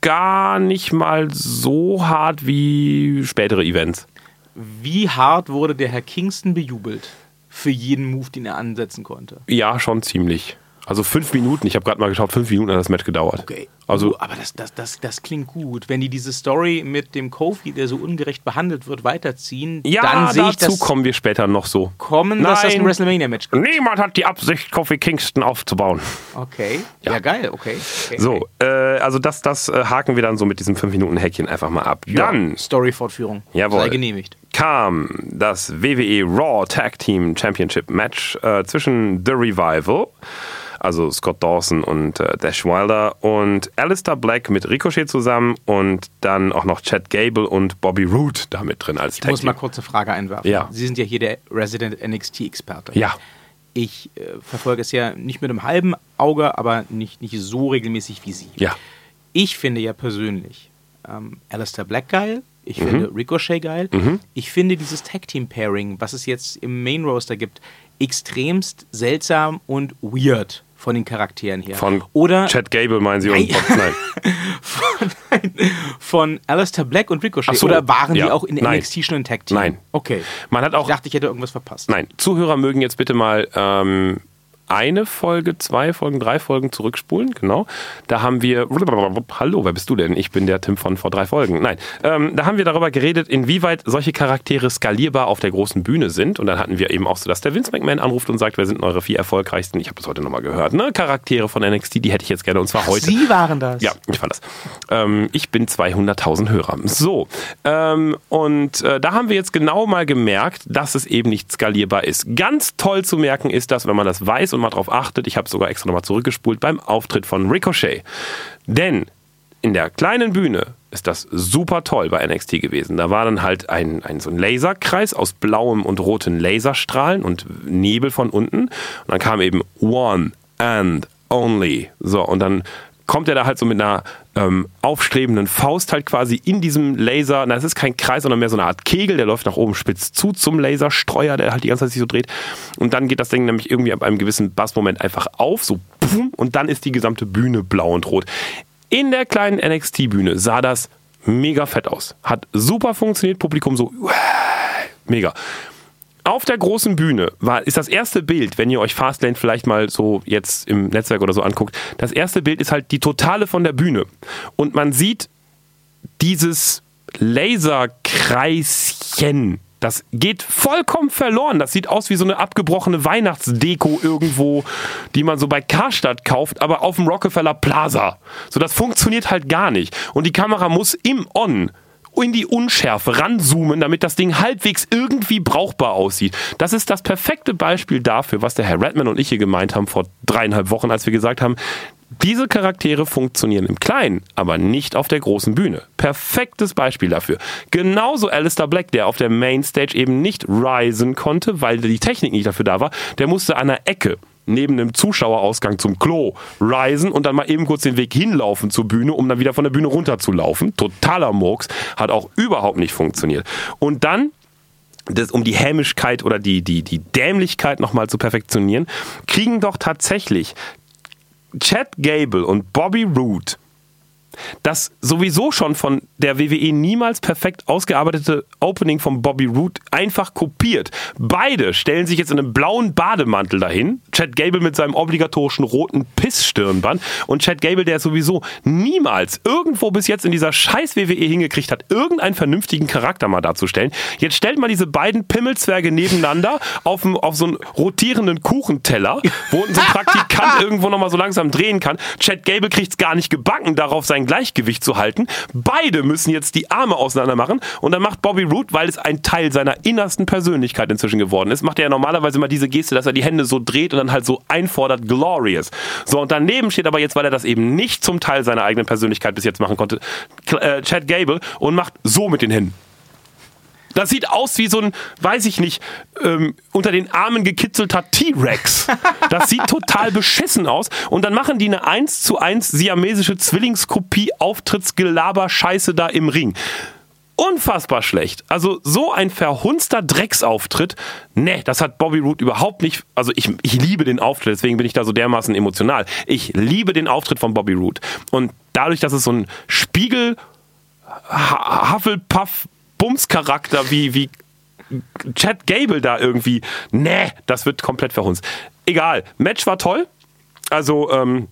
gar nicht mal so hart wie spätere Events. Wie hart wurde der Herr Kingston bejubelt für jeden Move, den er ansetzen konnte? Ja, schon ziemlich. Also fünf Minuten, ich habe gerade mal geschaut, fünf Minuten hat das Match gedauert. Okay. Also Oh, aber das, das, das, das klingt gut. Wenn die diese Story mit dem Kofi, der so ungerecht behandelt wird, weiterziehen, ja, dann sehe ich dazu kommen wir später noch so. kommen, dass das ein Nein. WrestleMania-Match gibt. Niemand hat die Absicht, Kofi Kingston aufzubauen. Okay. Ja, Ja. geil, okay. okay. So, äh, also das, das äh, haken wir dann so mit diesem 5-Minuten-Häkchen einfach mal ab. Dann Story-Fortführung. Jawohl. Sei genehmigt. kam das WWE Raw Tag Team Championship Match äh, zwischen The Revival, also Scott Dawson und äh, Dash Wilder und Alistair Black mit Ricochet zusammen und dann auch noch Chad Gable und Bobby Roode damit drin als Ich Tag muss mal kurz eine Frage einwerfen. Ja. Sie sind ja hier der Resident NXT-Experte. Ja. Ich äh, verfolge es ja nicht mit einem halben Auge, aber nicht, nicht so regelmäßig wie Sie. Ja. Ich finde ja persönlich ähm, Alistair Black geil. Ich Mhm. finde Ricochet geil. Ich finde dieses Tag Team Pairing, was es jetzt im Main Roster gibt, extremst seltsam und weird von den Charakteren her. Von Oder Chad Gable meinen Sie und nein. von, nein, von Alistair Black und Ricochet. So, Oder waren die ja. auch in Nein. NXT schon ein Tag Team? Nein. Okay. Man hat auch Ich dachte, ich hätte irgendwas verpasst. Nein, Zuhörer mögen jetzt bitte mal ähm, eine Folge, zwei Folgen, drei Folgen zurückspulen, genau. Da haben wir, hallo, wer bist du denn? Ich bin der Tim von vor drei Folgen. Nein, ähm, da haben wir darüber geredet, inwieweit solche Charaktere skalierbar auf der großen Bühne sind. Und dann hatten wir eben auch so, dass der Vince McMahon anruft und sagt, wer sind eure vier erfolgreichsten, ich habe das heute nochmal gehört, ne? Charaktere von NXT, die hätte ich jetzt gerne und zwar heute. Sie waren das. Ja, ich fand das. Ähm, ich bin 200.000 Hörer. So, ähm, und äh, da haben wir jetzt genau mal gemerkt, dass es eben nicht skalierbar ist. Ganz toll zu merken ist das, wenn man das weiß und mal drauf achtet, ich habe sogar extra nochmal zurückgespult, beim Auftritt von Ricochet. Denn in der kleinen Bühne ist das super toll bei NXT gewesen. Da war dann halt ein, ein so ein Laserkreis aus blauem und roten Laserstrahlen und Nebel von unten. Und dann kam eben One and Only. So, und dann kommt er da halt so mit einer ähm, aufstrebenden Faust halt quasi in diesem Laser, na, es ist kein Kreis, sondern mehr so eine Art Kegel, der läuft nach oben spitz zu zum Laserstreuer, der halt die ganze Zeit sich so dreht. Und dann geht das Ding nämlich irgendwie ab einem gewissen Bassmoment einfach auf, so pum, und dann ist die gesamte Bühne blau und rot. In der kleinen NXT-Bühne sah das mega fett aus. Hat super funktioniert, Publikum so mega. Auf der großen Bühne war, ist das erste Bild, wenn ihr euch Fastlane vielleicht mal so jetzt im Netzwerk oder so anguckt, das erste Bild ist halt die Totale von der Bühne. Und man sieht dieses Laserkreischen. Das geht vollkommen verloren. Das sieht aus wie so eine abgebrochene Weihnachtsdeko irgendwo, die man so bei Karstadt kauft, aber auf dem Rockefeller Plaza. So, das funktioniert halt gar nicht. Und die Kamera muss im On in die Unschärfe ranzoomen, damit das Ding halbwegs irgendwie brauchbar aussieht. Das ist das perfekte Beispiel dafür, was der Herr Redman und ich hier gemeint haben vor dreieinhalb Wochen, als wir gesagt haben, diese Charaktere funktionieren im Kleinen, aber nicht auf der großen Bühne. Perfektes Beispiel dafür. Genauso Alistair Black, der auf der Mainstage eben nicht risen konnte, weil die Technik nicht dafür da war. Der musste an der Ecke neben dem Zuschauerausgang zum Klo risen und dann mal eben kurz den Weg hinlaufen zur Bühne, um dann wieder von der Bühne runterzulaufen. Totaler Murks. Hat auch überhaupt nicht funktioniert. Und dann das, um die Hämischkeit oder die, die, die Dämlichkeit nochmal zu perfektionieren, kriegen doch tatsächlich Chad Gable und Bobby Roode das sowieso schon von der WWE niemals perfekt ausgearbeitete Opening von Bobby Roode einfach kopiert. Beide stellen sich jetzt in einem blauen Bademantel dahin. Chad Gable mit seinem obligatorischen roten Pissstirnband und Chad Gable, der sowieso niemals irgendwo bis jetzt in dieser scheiß WWE hingekriegt hat, irgendeinen vernünftigen Charakter mal darzustellen. Jetzt stellt mal diese beiden Pimmelzwerge nebeneinander auf, einem- auf so einen rotierenden Kuchenteller, wo unten so ein Praktikant irgendwo nochmal so langsam drehen kann. Chad Gable kriegt es gar nicht gebacken, darauf sein Gleichgewicht Gleichgewicht zu halten. Beide müssen jetzt die Arme auseinander machen und dann macht Bobby Root, weil es ein Teil seiner innersten Persönlichkeit inzwischen geworden ist, macht er ja normalerweise immer diese Geste, dass er die Hände so dreht und dann halt so einfordert, glorious. So, und daneben steht aber jetzt, weil er das eben nicht zum Teil seiner eigenen Persönlichkeit bis jetzt machen konnte, äh, Chad Gable und macht so mit den Händen. Das sieht aus wie so ein, weiß ich nicht, ähm, unter den Armen gekitzelter T-Rex. Das sieht total beschissen aus. Und dann machen die eine 1 zu 1 siamesische Zwillingskopie Auftrittsgelaber-Scheiße da im Ring. Unfassbar schlecht. Also so ein verhunzter Drecksauftritt. Ne, das hat Bobby Roode überhaupt nicht. Also ich, ich liebe den Auftritt, deswegen bin ich da so dermaßen emotional. Ich liebe den Auftritt von Bobby Roode. Und dadurch, dass es so ein Spiegel Hufflepuff Bumscharakter wie, wie Chad Gable da irgendwie. Nee, das wird komplett verhunzt. Egal, Match war toll. Also, ähm,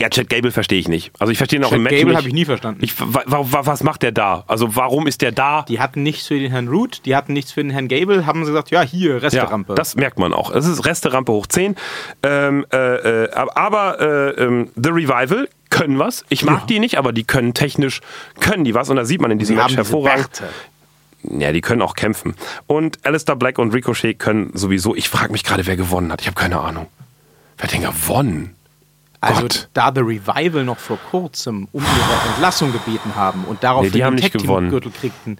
ja, Chad Gable verstehe ich nicht. Also ich verstehe ihn auch Chad im Match Gable habe ich nie verstanden. Ich, wa, wa, was macht der da? Also warum ist der da? die hatten nichts für den Herrn Root, die hatten nichts für den Herrn Gable, haben sie gesagt, ja, hier, Resterampe. Ja, das merkt man auch. Es ist Resterampe hoch 10. Ähm, äh, äh, aber äh, ähm, The Revival können was. Ich mag Ja. die nicht, aber die können technisch, können die was. Und da sieht man in diesem die Match haben hervorragend. Bärte. Ja, die können auch kämpfen. Und Alistair Black und Ricochet können sowieso. Ich frage mich gerade, wer gewonnen hat. Ich habe keine Ahnung. Wer hat denn gewonnen? Also Gott. da The Revival noch vor kurzem um ihre Entlassung gebeten haben und daraufhin Nee, die haben den nicht Tag Team gewonnen. Gürtel kriegten,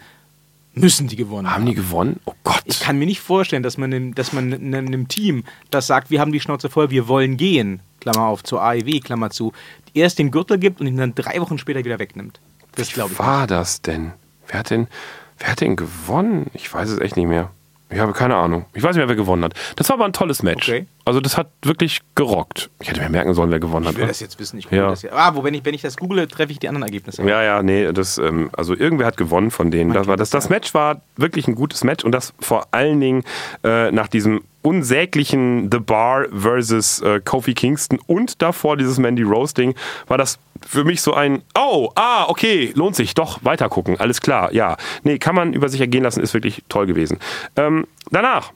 müssen die gewonnen Haben die gewonnen? Oh Gott. Ich kann mir nicht vorstellen, dass man, dass man einem Team, das sagt, wir haben die Schnauze voll, wir wollen gehen, Klammer auf, zur AEW, Klammer zu, erst den Gürtel gibt und ihn dann drei Wochen später wieder wegnimmt. Das glaube ich. War das denn? Wer hat denn, wer hat denn gewonnen? Ich weiß es echt nicht mehr. Ich habe keine Ahnung. Ich weiß nicht mehr, wer gewonnen hat. Das war aber ein tolles Match. Okay. Also das hat wirklich gerockt. Ich hätte mir merken sollen, wer gewonnen hat. Ich will ne? das jetzt wissen. Ich Ja. das ja. Ah, wo wenn ich, wenn ich das google, treffe ich die anderen Ergebnisse. Ja, ja, nee, das, ähm, also irgendwer hat gewonnen von denen. Das, war, das, das Match war wirklich ein gutes Match und das vor allen Dingen äh, nach diesem unsäglichen The Bar versus äh, Kofi Kingston und davor dieses Mandy Rose Ding war das für mich so ein, oh, ah, okay, lohnt sich, doch, weiter gucken, alles klar, ja. Nee, kann man über sich ergehen lassen, ist wirklich toll gewesen. Ähm, danach,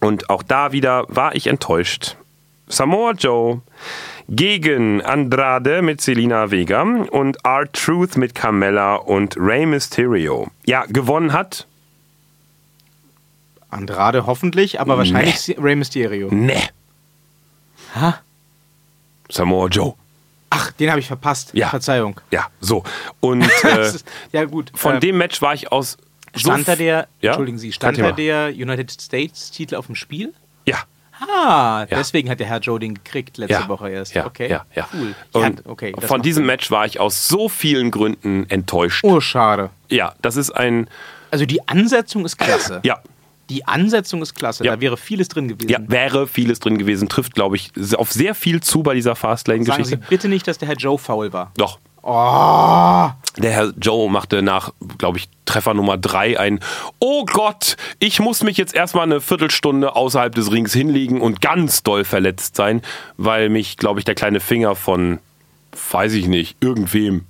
und auch da wieder war ich enttäuscht. Samoa Joe gegen Andrade mit Selina Vega und R-Truth mit Carmella und Rey Mysterio. Ja, gewonnen hat? Andrade hoffentlich, aber wahrscheinlich Rey Mysterio. Ne. Ha? Samoa Joe. Ach, den habe ich verpasst. Ja. Verzeihung. Ja, so. Und äh, ja gut. von äh, dem Match war ich aus. so stand da der, Ja? entschuldigen Sie, stand da der United States Titel auf dem Spiel? Ja. Ah, deswegen hat der Herr Joe den gekriegt letzte Ja, Woche erst. ja, okay. ja, ja. Cool. Und ja, okay, von diesem Sinn. Match war ich aus so vielen Gründen enttäuscht. Oh, schade. Ja, das ist ein. Also die Ansetzung ist klasse. Ja, Die Ansetzung ist klasse. Ja. Da wäre vieles drin gewesen. ja, wäre vieles drin gewesen. Trifft, glaube ich, auf sehr viel zu bei dieser Sagen Sie Fastlane-Geschichte. bitte nicht, dass der Herr Joe faul war. Doch. Oh, Der Herr Joe machte nach, glaube ich, Treffer Nummer drei ein Oh Gott, ich muss mich jetzt erstmal eine Viertelstunde außerhalb des Rings hinlegen und ganz doll verletzt sein, weil mich, glaube ich, der kleine Finger von, weiß ich nicht, irgendwem,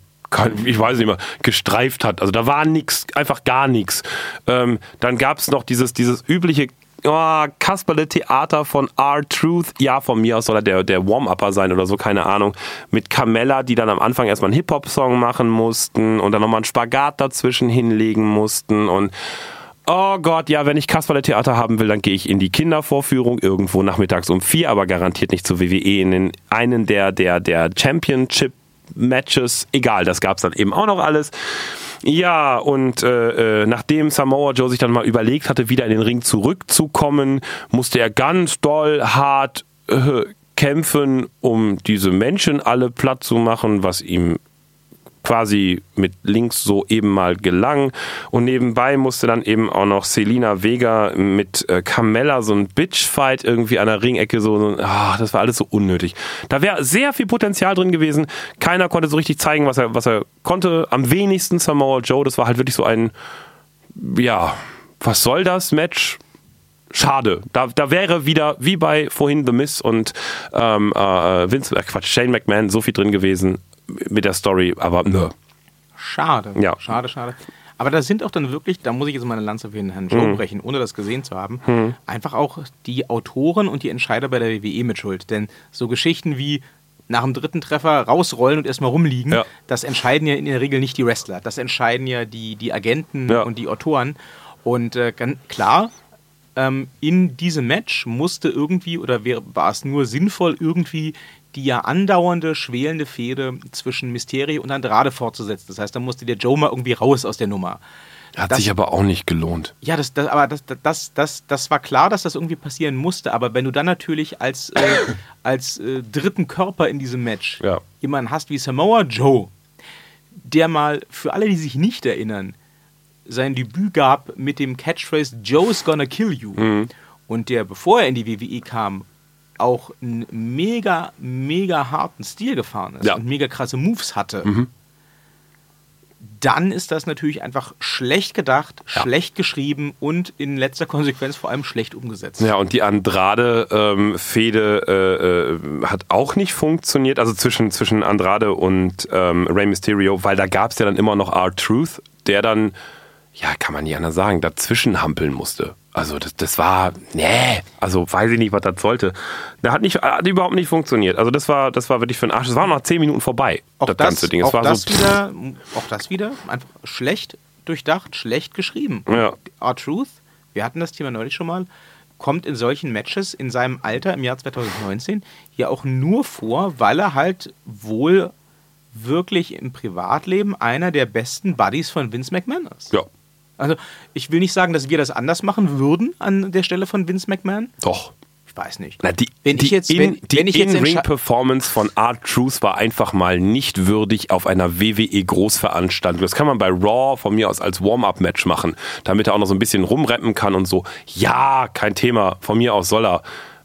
ich weiß nicht mehr, gestreift hat. Also da war nix, einfach gar nichts. Ähm, dann gab es noch dieses, dieses übliche oh, Kasperle-Theater von R-Truth. Ja, von mir aus soll er der, der Warm-Upper sein oder so, keine Ahnung. Mit Carmella, die dann am Anfang erstmal einen Hip-Hop-Song machen mussten und dann nochmal einen Spagat dazwischen hinlegen mussten und Oh Gott, ja, wenn ich Kasperle-Theater haben will, dann gehe ich in die Kindervorführung irgendwo nachmittags um vier, aber garantiert nicht zur WWE in den, einen der, der, der Championship-Matches. Egal, das gab's dann eben auch noch alles. Ja, und äh, äh, nachdem Samoa Joe sich dann mal überlegt hatte, wieder in den Ring zurückzukommen, musste er ganz doll hart äh, kämpfen, um diese Menschen alle platt zu machen, was ihm quasi mit links so eben mal gelang. Und nebenbei musste dann eben auch noch Selina Vega mit äh, Carmella so ein Bitchfight irgendwie an der Ringecke so, so ah, das war alles so unnötig. Da wäre sehr viel Potenzial drin gewesen. Keiner konnte so richtig zeigen, was er, was er konnte. Am wenigsten Samoa Joe. Das war halt wirklich so ein, ja, was soll das Match? Schade. Da, da wäre wieder, wie bei vorhin The Miss und ähm, äh, Vince, äh, Quatsch, Shane McMahon so viel drin gewesen mit der Story, aber nö. schade. Ja. Schade, schade. Aber da sind auch dann wirklich, da muss ich jetzt meine Lanze für den Herrn Joe brechen, ohne das gesehen zu haben, einfach auch die Autoren und die Entscheider bei der WWE mit Schuld. Denn so Geschichten wie nach dem dritten Treffer rausrollen und erstmal rumliegen. Ja. Das entscheiden ja in der Regel nicht die Wrestler. Das entscheiden ja die, die Agenten Ja. und die Autoren. Und äh, ganz klar, ähm, in diesem Match musste irgendwie, oder wär- war es nur sinnvoll, irgendwie die ja andauernde, schwelende Fehde zwischen Mysterio und Andrade fortzusetzen. Das heißt, da musste der Joe mal irgendwie raus aus der Nummer. Hat Das- sich aber auch nicht gelohnt. Ja, das, das, aber das, das, das, das war klar, dass das irgendwie passieren musste. Aber wenn du dann natürlich als, äh, als äh, dritten Körper in diesem Match Ja. jemanden hast wie Samoa Joe, der mal, für alle, die sich nicht erinnern, sein Debüt gab mit dem Catchphrase Joe's gonna kill you. Und der, bevor er in die WWE kam, auch einen mega, mega harten Stil gefahren ist Ja. und mega krasse Moves hatte. Dann ist das natürlich einfach schlecht gedacht, Ja. schlecht geschrieben und in letzter Konsequenz vor allem schlecht umgesetzt. Ja, und die Andrade-Fehde äh, äh, hat auch nicht funktioniert, also zwischen, zwischen Andrade und ähm, Rey Mysterio, weil da gab es ja dann immer noch R-Truth, der dann, ja, kann man nicht anders sagen, dazwischen hampeln musste. Also das, das war, nee, also weiß ich nicht, was das sollte. Der hat, nicht, hat überhaupt nicht funktioniert. Also das war, das war wirklich für den Arsch. Das war noch zehn Minuten vorbei, Auch das, das, ganze Ding. Es auch, war das so, wieder, auch das wieder einfach schlecht durchdacht, schlecht geschrieben. Ja. R-Truth, wir hatten das Thema neulich schon mal, kommt in solchen Matches in seinem Alter im Jahr 2019 ja auch nur vor, weil er halt wohl wirklich im Privatleben einer der besten Buddies von Vince McMahon ist. ja, Also ich will nicht sagen, dass wir das anders machen würden an der Stelle von Vince McMahon. doch. Ich weiß nicht. Na, die Wenn die ich jetzt- in, die wenn ich jetzt entsche- In-Ring-Performance von R-Truth war einfach mal nicht würdig auf einer WWE-Großveranstaltung. Das kann man bei Raw von mir aus als Warm-Up-Match machen, damit er auch noch so ein bisschen rumrappen kann und so. Ja, kein Thema, von mir aus soll er.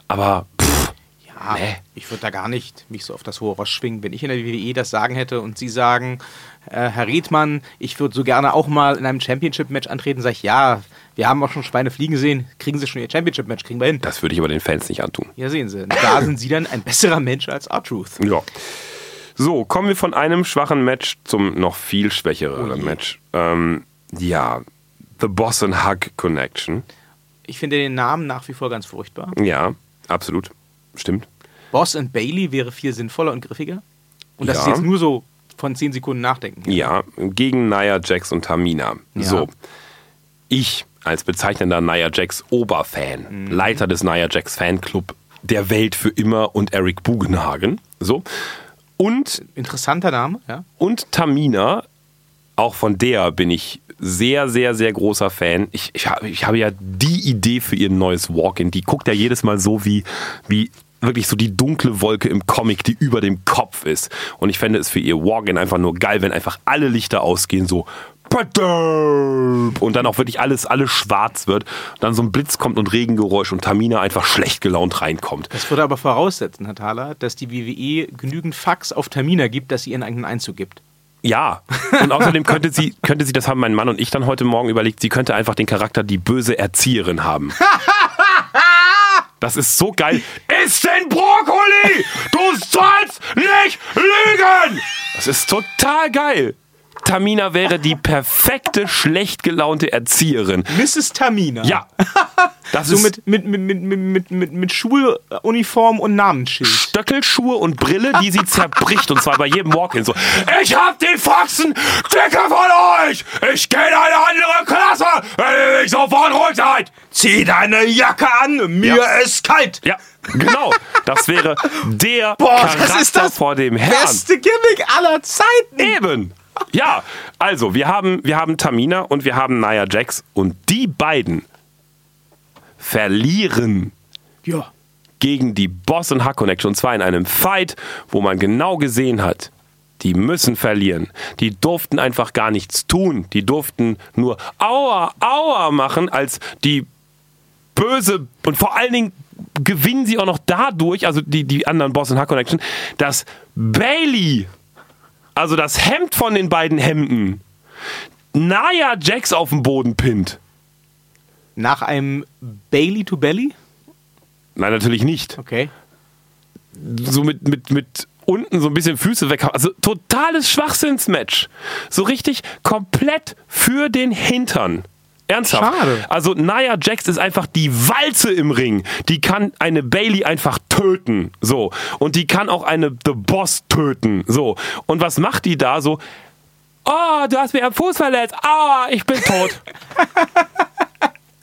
Aber pff, Ja, ich würde da gar nicht mich so auf das hohe Ross schwingen. Wenn ich in der WWE das sagen hätte und Sie sagen, äh, Herr Redmann, ich würde so gerne auch mal in einem Championship-Match antreten, sage ich, ja, wir haben auch schon Schweine fliegen sehen, kriegen Sie schon Ihr Championship-Match, kriegen wir hin. das würde ich aber den Fans nicht antun. Ja, sehen Sie, da sind Sie dann ein besserer Mensch als R-Truth. Ja. So, kommen wir von einem schwachen Match zum noch viel schwächeren Oh je. Match. Ähm, ja, The Boss and Hug Connection. Ich finde den Namen nach wie vor ganz furchtbar. Ja, absolut. Stimmt. Boss and Bailey wäre viel sinnvoller und griffiger. Und das Ja. ist jetzt nur so von 10 Sekunden nachdenken. Ja, gegen Nia Jax und Tamina. Ja. So. Ich als bezeichnender Nia Jax Oberfan, Leiter des Nia Jax Fanclub der Welt für immer und Eric Bugenhagen. So. Und, Interessanter Name, ja. und Tamina, auch von der bin ich sehr, sehr, sehr großer Fan. Ich, ich, habe, ich habe ja die Idee für ihr neues Walk-In. Die guckt ja jedes Mal so wie, wie wirklich so die dunkle Wolke im Comic, die über dem Kopf ist. Und ich fände es für ihr Walk-In einfach nur geil, wenn einfach alle Lichter ausgehen, so und dann auch wirklich alles, alles schwarz wird. Dann so ein Blitz kommt und Regengeräusch und Tamina einfach schlecht gelaunt reinkommt. Das würde aber voraussetzen, Herr Thaler, dass die WWE genügend Fax auf Tamina gibt, dass sie ihren eigenen Einzug gibt. Ja, und außerdem könnte sie, könnte sie, das haben mein Mann und ich dann heute Morgen überlegt, sie könnte einfach den Charakter die böse Erzieherin haben. Das ist so geil. Ist denn Brokkoli? Du sollst nicht lügen! Das ist total geil. Tamina wäre die perfekte, schlecht gelaunte Erzieherin. Mrs. Tamina. Ja. Das So ist mit, mit, mit, mit, mit, mit, mit, Schuluniform und Namensschild. Stöckelschuhe und Brille, die sie zerbricht. Und zwar bei jedem Walk-In so. Ich hab die Faxen dicker von euch! Ich gehe in eine andere Klasse, wenn ihr nicht sofort ruhig seid! Zieh deine Jacke an, mir Ja. ist kalt. Ja, genau. Das wäre der Boah, Charakter das ist das vor dem Herrn. beste Gimmick aller Zeiten. Eben. Ja, also wir haben, wir haben Tamina und wir haben Nia Jax und die beiden verlieren Ja. gegen die Boss und Hack Connection und zwar in einem Fight, wo man genau gesehen hat, die müssen verlieren. Die durften einfach gar nichts tun. Die durften nur Aua, Aua machen, als die böse und vor allen Dingen gewinnen sie auch noch dadurch, also die, die anderen Boss und Hack Connection, dass Bailey, also das Hemd von den beiden Hemden, Naya Jax auf den Boden pinnt. Nach einem Bailey to Belly? Nein, natürlich nicht. Okay. so mit, mit, mit unten so ein bisschen Füße weg haben. Also totales Schwachsinnsmatch. So richtig komplett für den Hintern. Ernsthaft. Schade. Also Nia Jax ist einfach die Walze im Ring. Die kann eine Bailey einfach töten. So. Und die kann auch eine The Boss töten. So. Und was macht die da so? Oh, du hast mir am Fuß verletzt. Ah, ich bin tot.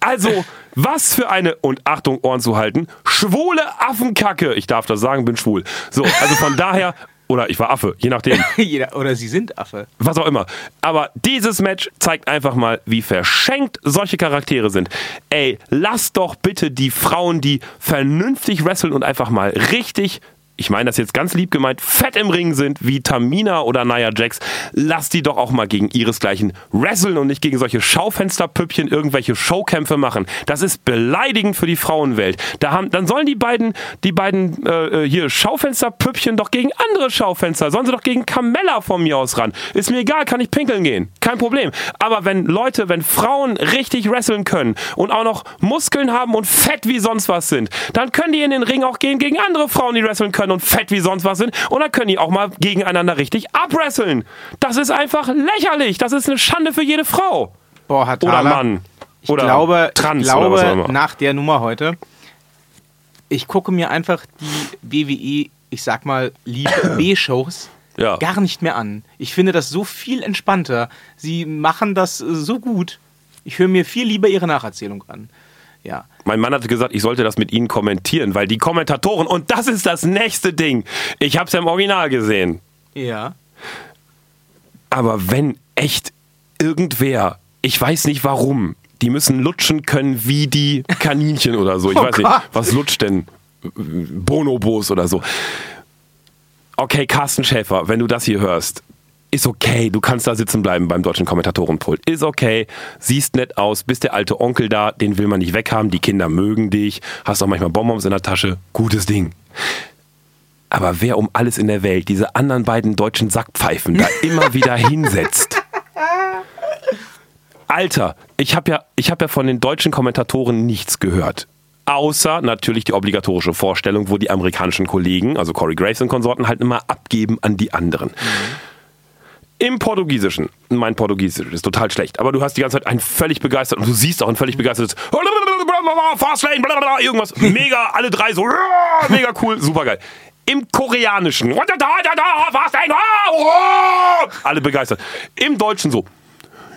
Also, was für eine, und Achtung, Ohren zu halten, schwule Affenkacke. Ich darf das sagen, bin schwul. So, also von daher, oder ich war Affe, je nachdem, Jeder, oder sie sind Affe. was auch immer. Aber dieses Match zeigt einfach mal, wie verschenkt solche Charaktere sind. Ey, lass doch bitte die Frauen, die vernünftig wresteln und einfach mal richtig ich meine das jetzt ganz lieb gemeint, fett im Ring sind, wie Tamina oder Nia Jax, lass die doch auch mal gegen ihresgleichen wresteln und nicht gegen solche Schaufensterpüppchen irgendwelche Showkämpfe machen. Das ist beleidigend für die Frauenwelt. Da haben, dann sollen die beiden, die beiden äh, hier Schaufensterpüppchen doch gegen andere Schaufenster, sollen sie doch gegen Carmella von mir aus ran. Ist mir egal, kann ich pinkeln gehen. Kein Problem. Aber wenn Leute, wenn Frauen richtig wresteln können und auch noch Muskeln haben und fett wie sonst was sind, dann können die in den Ring auch gehen gegen andere Frauen, die wresteln können und fett wie sonst was sind. Und dann können die auch mal gegeneinander richtig abwresteln. Das ist einfach lächerlich. Das ist eine Schande für jede Frau. Boah, hat Oder Mann. Ich Oder glaube, Trans ich glaube nach der Nummer heute, ich gucke mir einfach die WWE, ich sag mal, liebe B-Shows Ja. gar nicht mehr an. Ich finde das so viel entspannter. Sie machen das so gut. Ich höre mir viel lieber ihre Nacherzählung an. Ja. Mein Mann hatte gesagt, ich sollte das mit Ihnen kommentieren, weil die Kommentatoren, und das ist das nächste Ding. Ich habe es ja im Original gesehen. Ja. Aber wenn echt irgendwer, ich weiß nicht warum, die müssen lutschen können wie die Kaninchen oder so. Ich Oh weiß nicht, Gott. was lutscht denn? Bonobos oder so. Okay, Carsten Schäfer, wenn du das hier hörst, ist okay, du kannst da sitzen bleiben beim deutschen Kommentatorenpult. Ist okay, siehst nett aus, bist der alte Onkel da, den will man nicht weghaben, die Kinder mögen dich, hast auch manchmal Bonbons in der Tasche, gutes Ding. Aber wer um alles in der Welt diese anderen beiden deutschen Sackpfeifen da immer wieder hinsetzt? Alter, ich habe ja, ich hab ja von den deutschen Kommentatoren nichts gehört. Außer natürlich die obligatorische Vorstellung, wo die amerikanischen Kollegen, also Corey Graves und Konsorten, halt immer abgeben an die anderen. Im Portugiesischen, mein Portugiesisch ist total schlecht, aber du hast die ganze Zeit ein völlig begeistert und du siehst auch ein völlig begeistertes Fastlane, irgendwas, mega, alle drei so, mega cool, super geil. Im Koreanischen, Fastlane, alle begeistert. Im Deutschen so,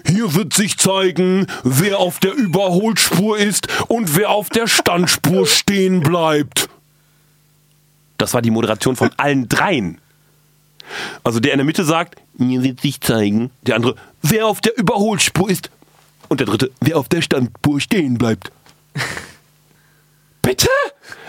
hier wird sich zeigen, wer auf der Überholspur ist und wer auf der Standspur stehen bleibt. Das war die Moderation von allen dreien. Also der in der Mitte sagt, mir wird sich zeigen. Der andere, wer auf der Überholspur ist. Und der dritte, wer auf der Standspur stehen bleibt. Bitte?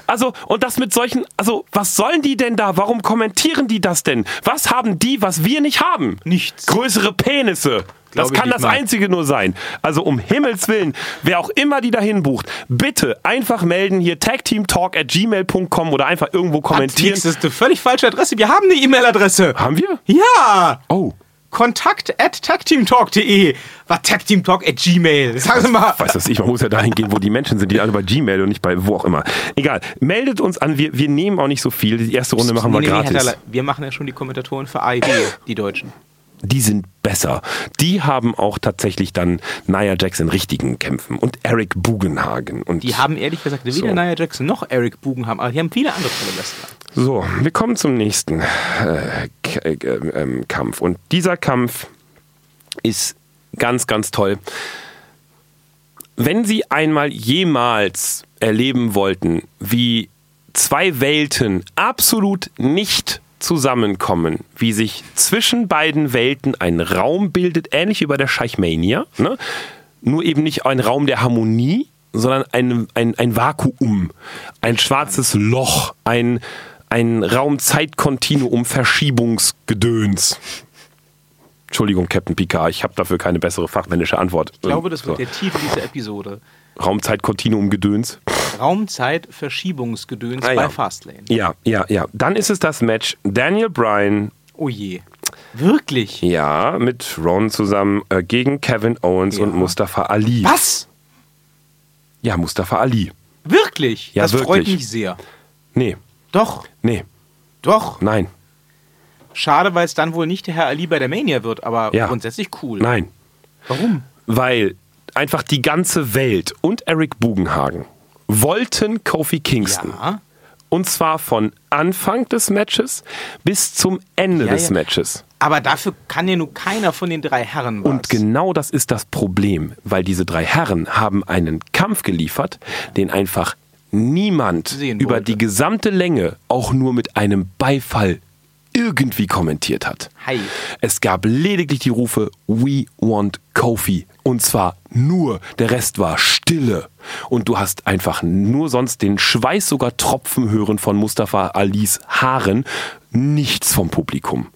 Also, und das mit solchen, also, was sollen die denn da? Warum kommentieren die das denn? Was haben die, was wir nicht haben? Nichts. Größere Penisse. Das Glaube kann das mal. Einzige nur sein. Also um Himmels Willen, wer auch immer die dahin bucht, bitte einfach melden hier tagteamtalk at gmail.com oder einfach irgendwo kommentieren. Das ist eine völlig falsche Adresse. Wir haben eine E-Mail-Adresse. Haben wir? Ja. Oh. Kontakt at tagteamtalk.de. Was tagteamtalk at gmail? Sagen Sie mal. Weiß das ich, man muss ja dahin gehen, wo die Menschen sind, die alle bei Gmail und nicht bei wo auch immer. Egal. Meldet uns an, wir, wir nehmen auch nicht so viel. Die erste Runde machen wir Nee, nee, gratis. Daller, wir machen ja schon die Kommentatoren für AID, die Deutschen. Die sind besser. Die haben auch tatsächlich dann Nia Jax in richtigen Kämpfen und Eric Bugenhagen. Und Die haben ehrlich gesagt weder So. Nia Jackson noch Eric Bugen haben, aber die haben viele andere tolle Wrestler. So, wir kommen zum nächsten äh, äh, ähm, Kampf. Und dieser Kampf ist ganz, ganz toll. Wenn Sie einmal jemals erleben wollten, wie zwei Welten absolut nicht zusammenkommen, wie sich zwischen beiden Welten ein Raum bildet, ähnlich wie bei der Scheichmania, ne? nur eben nicht ein Raum der Harmonie, sondern ein, ein, ein Vakuum, ein schwarzes Loch, ein, ein Raum-Zeit-Kontinuum, Verschiebungsgedöns. Entschuldigung, Captain Picard, ich habe dafür keine bessere fachmännische Antwort. Ich glaube, das wird so. der Titel dieser Episode. Raum-Zeit-Kontinuum-Gedöns. Raumzeit-Verschiebungsgedöns Ah, ja. bei Fastlane. Ja, ja, ja. Dann ist es das Match Daniel Bryan, Oh je. Wirklich? ja, mit Ron zusammen äh, gegen Kevin Owens Ja. und Mustafa Ali. Was? Ja, Mustafa Ali. Wirklich? Ja, das freut wirklich. mich sehr. Nee, Doch, nee, doch. nein, Schade, weil es dann wohl nicht der Herr Ali bei der Mania wird, aber Ja. grundsätzlich cool. nein. Warum? Weil einfach die ganze Welt und Eric Bugenhagen wollten Kofi Kingston. Ja. Und zwar von Anfang des Matches bis zum Ende Ja, des ja. Matches. Aber dafür kann ja nun keiner von den drei Herren was. Und genau das ist das Problem, weil diese drei Herren haben einen Kampf geliefert, den einfach niemand über die gesamte Länge auch nur mit einem Beifall irgendwie kommentiert hat. Hi. Es gab lediglich die Rufe We want Kofi. Und zwar nur. Der Rest war Stille. Und du hast einfach nur sonst den Schweiß sogar tropfen hören von Mustafa Alis Haaren. Nichts vom Publikum.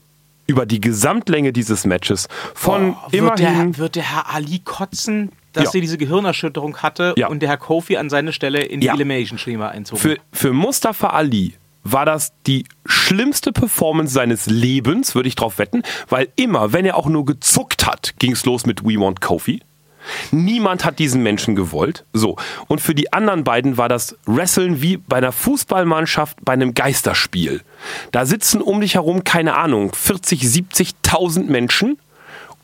Über die Gesamtlänge dieses Matches von Oh, wird, immerhin. der, wird der Herr Ali kotzen, dass Ja. er diese Gehirnerschütterung hatte Ja. und der Herr Kofi an seine Stelle in die Ja. Elimination Schema einzog? Für, für Mustafa Ali war das die schlimmste Performance seines Lebens, würde ich drauf wetten, weil immer, wenn er auch nur gezuckt hat, ging es los mit We Want Kofi. Niemand hat diesen Menschen gewollt. So. Und für die anderen beiden war das Wrestlen wie bei einer Fußballmannschaft bei einem Geisterspiel. Da sitzen um dich herum, keine Ahnung, 40, 70.000 Menschen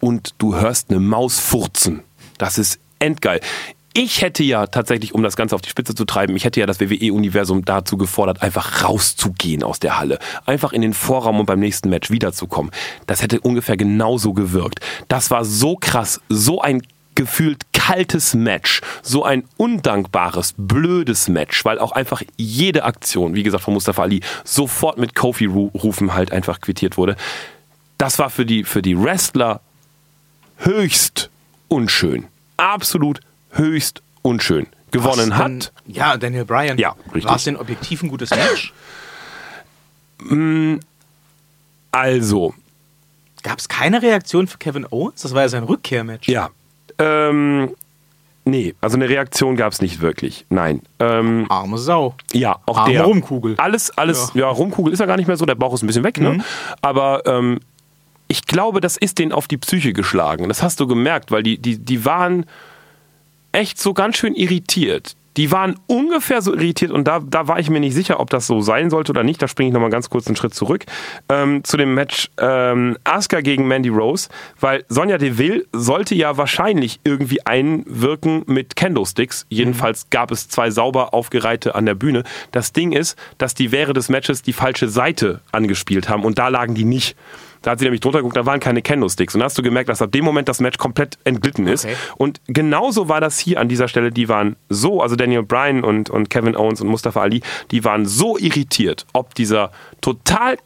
und du hörst eine Maus furzen. Das ist endgeil. Ich hätte ja tatsächlich, um das Ganze auf die Spitze zu treiben, ich hätte ja das WWE-Universum dazu gefordert, einfach rauszugehen aus der Halle. Einfach in den Vorraum und beim nächsten Match wiederzukommen. Das hätte ungefähr genauso gewirkt. Das war so krass, so ein gefühlt kaltes Match, so ein undankbares, blödes Match, weil auch einfach jede Aktion, wie gesagt von Mustafa Ali, sofort mit Kofi-Rufen halt einfach quittiert wurde. Das war für die, für die Wrestler höchst unschön. Absolut höchst unschön. Gewonnen Was denn- hat. Ja, Daniel Bryan. Ja, richtig. War es denn objektiv ein gutes Match? Also, Gab es keine Reaktion für Kevin Owens? Das war ja sein Rückkehrmatch. ja. Ähm, nee, also eine Reaktion gab es nicht wirklich. Nein. Ähm, Arme Sau. Ja, auch Arme der. Rumkugel. Alles, alles, ja. Rumkugel ist ja gar nicht mehr so, der Bauch ist ein bisschen weg, ne? Aber ähm, ich glaube, das ist denen auf die Psyche geschlagen. Das hast du gemerkt, weil die, die, die waren echt so ganz schön irritiert. Die waren ungefähr so irritiert und da, da war ich mir nicht sicher, ob das so sein sollte oder nicht. Da springe ich nochmal ganz kurz einen Schritt zurück ähm, zu dem Match ähm, Asuka gegen Mandy Rose, weil Sonja Deville sollte ja wahrscheinlich irgendwie einwirken mit Kendo-Sticks. Jedenfalls gab es zwei sauber aufgereihte an der Bühne. Das Ding ist, dass die während des Matches die falsche Seite angespielt haben und da lagen die nicht. Da hat sie nämlich drunter geguckt, da waren keine Kendo-Sticks. Und da hast du gemerkt, dass ab dem Moment das Match komplett entglitten ist. Okay. Und genauso war das hier an dieser Stelle. Die waren so, also Daniel Bryan und, und Kevin Owens und Mustafa Ali, die waren so irritiert, ob dieser total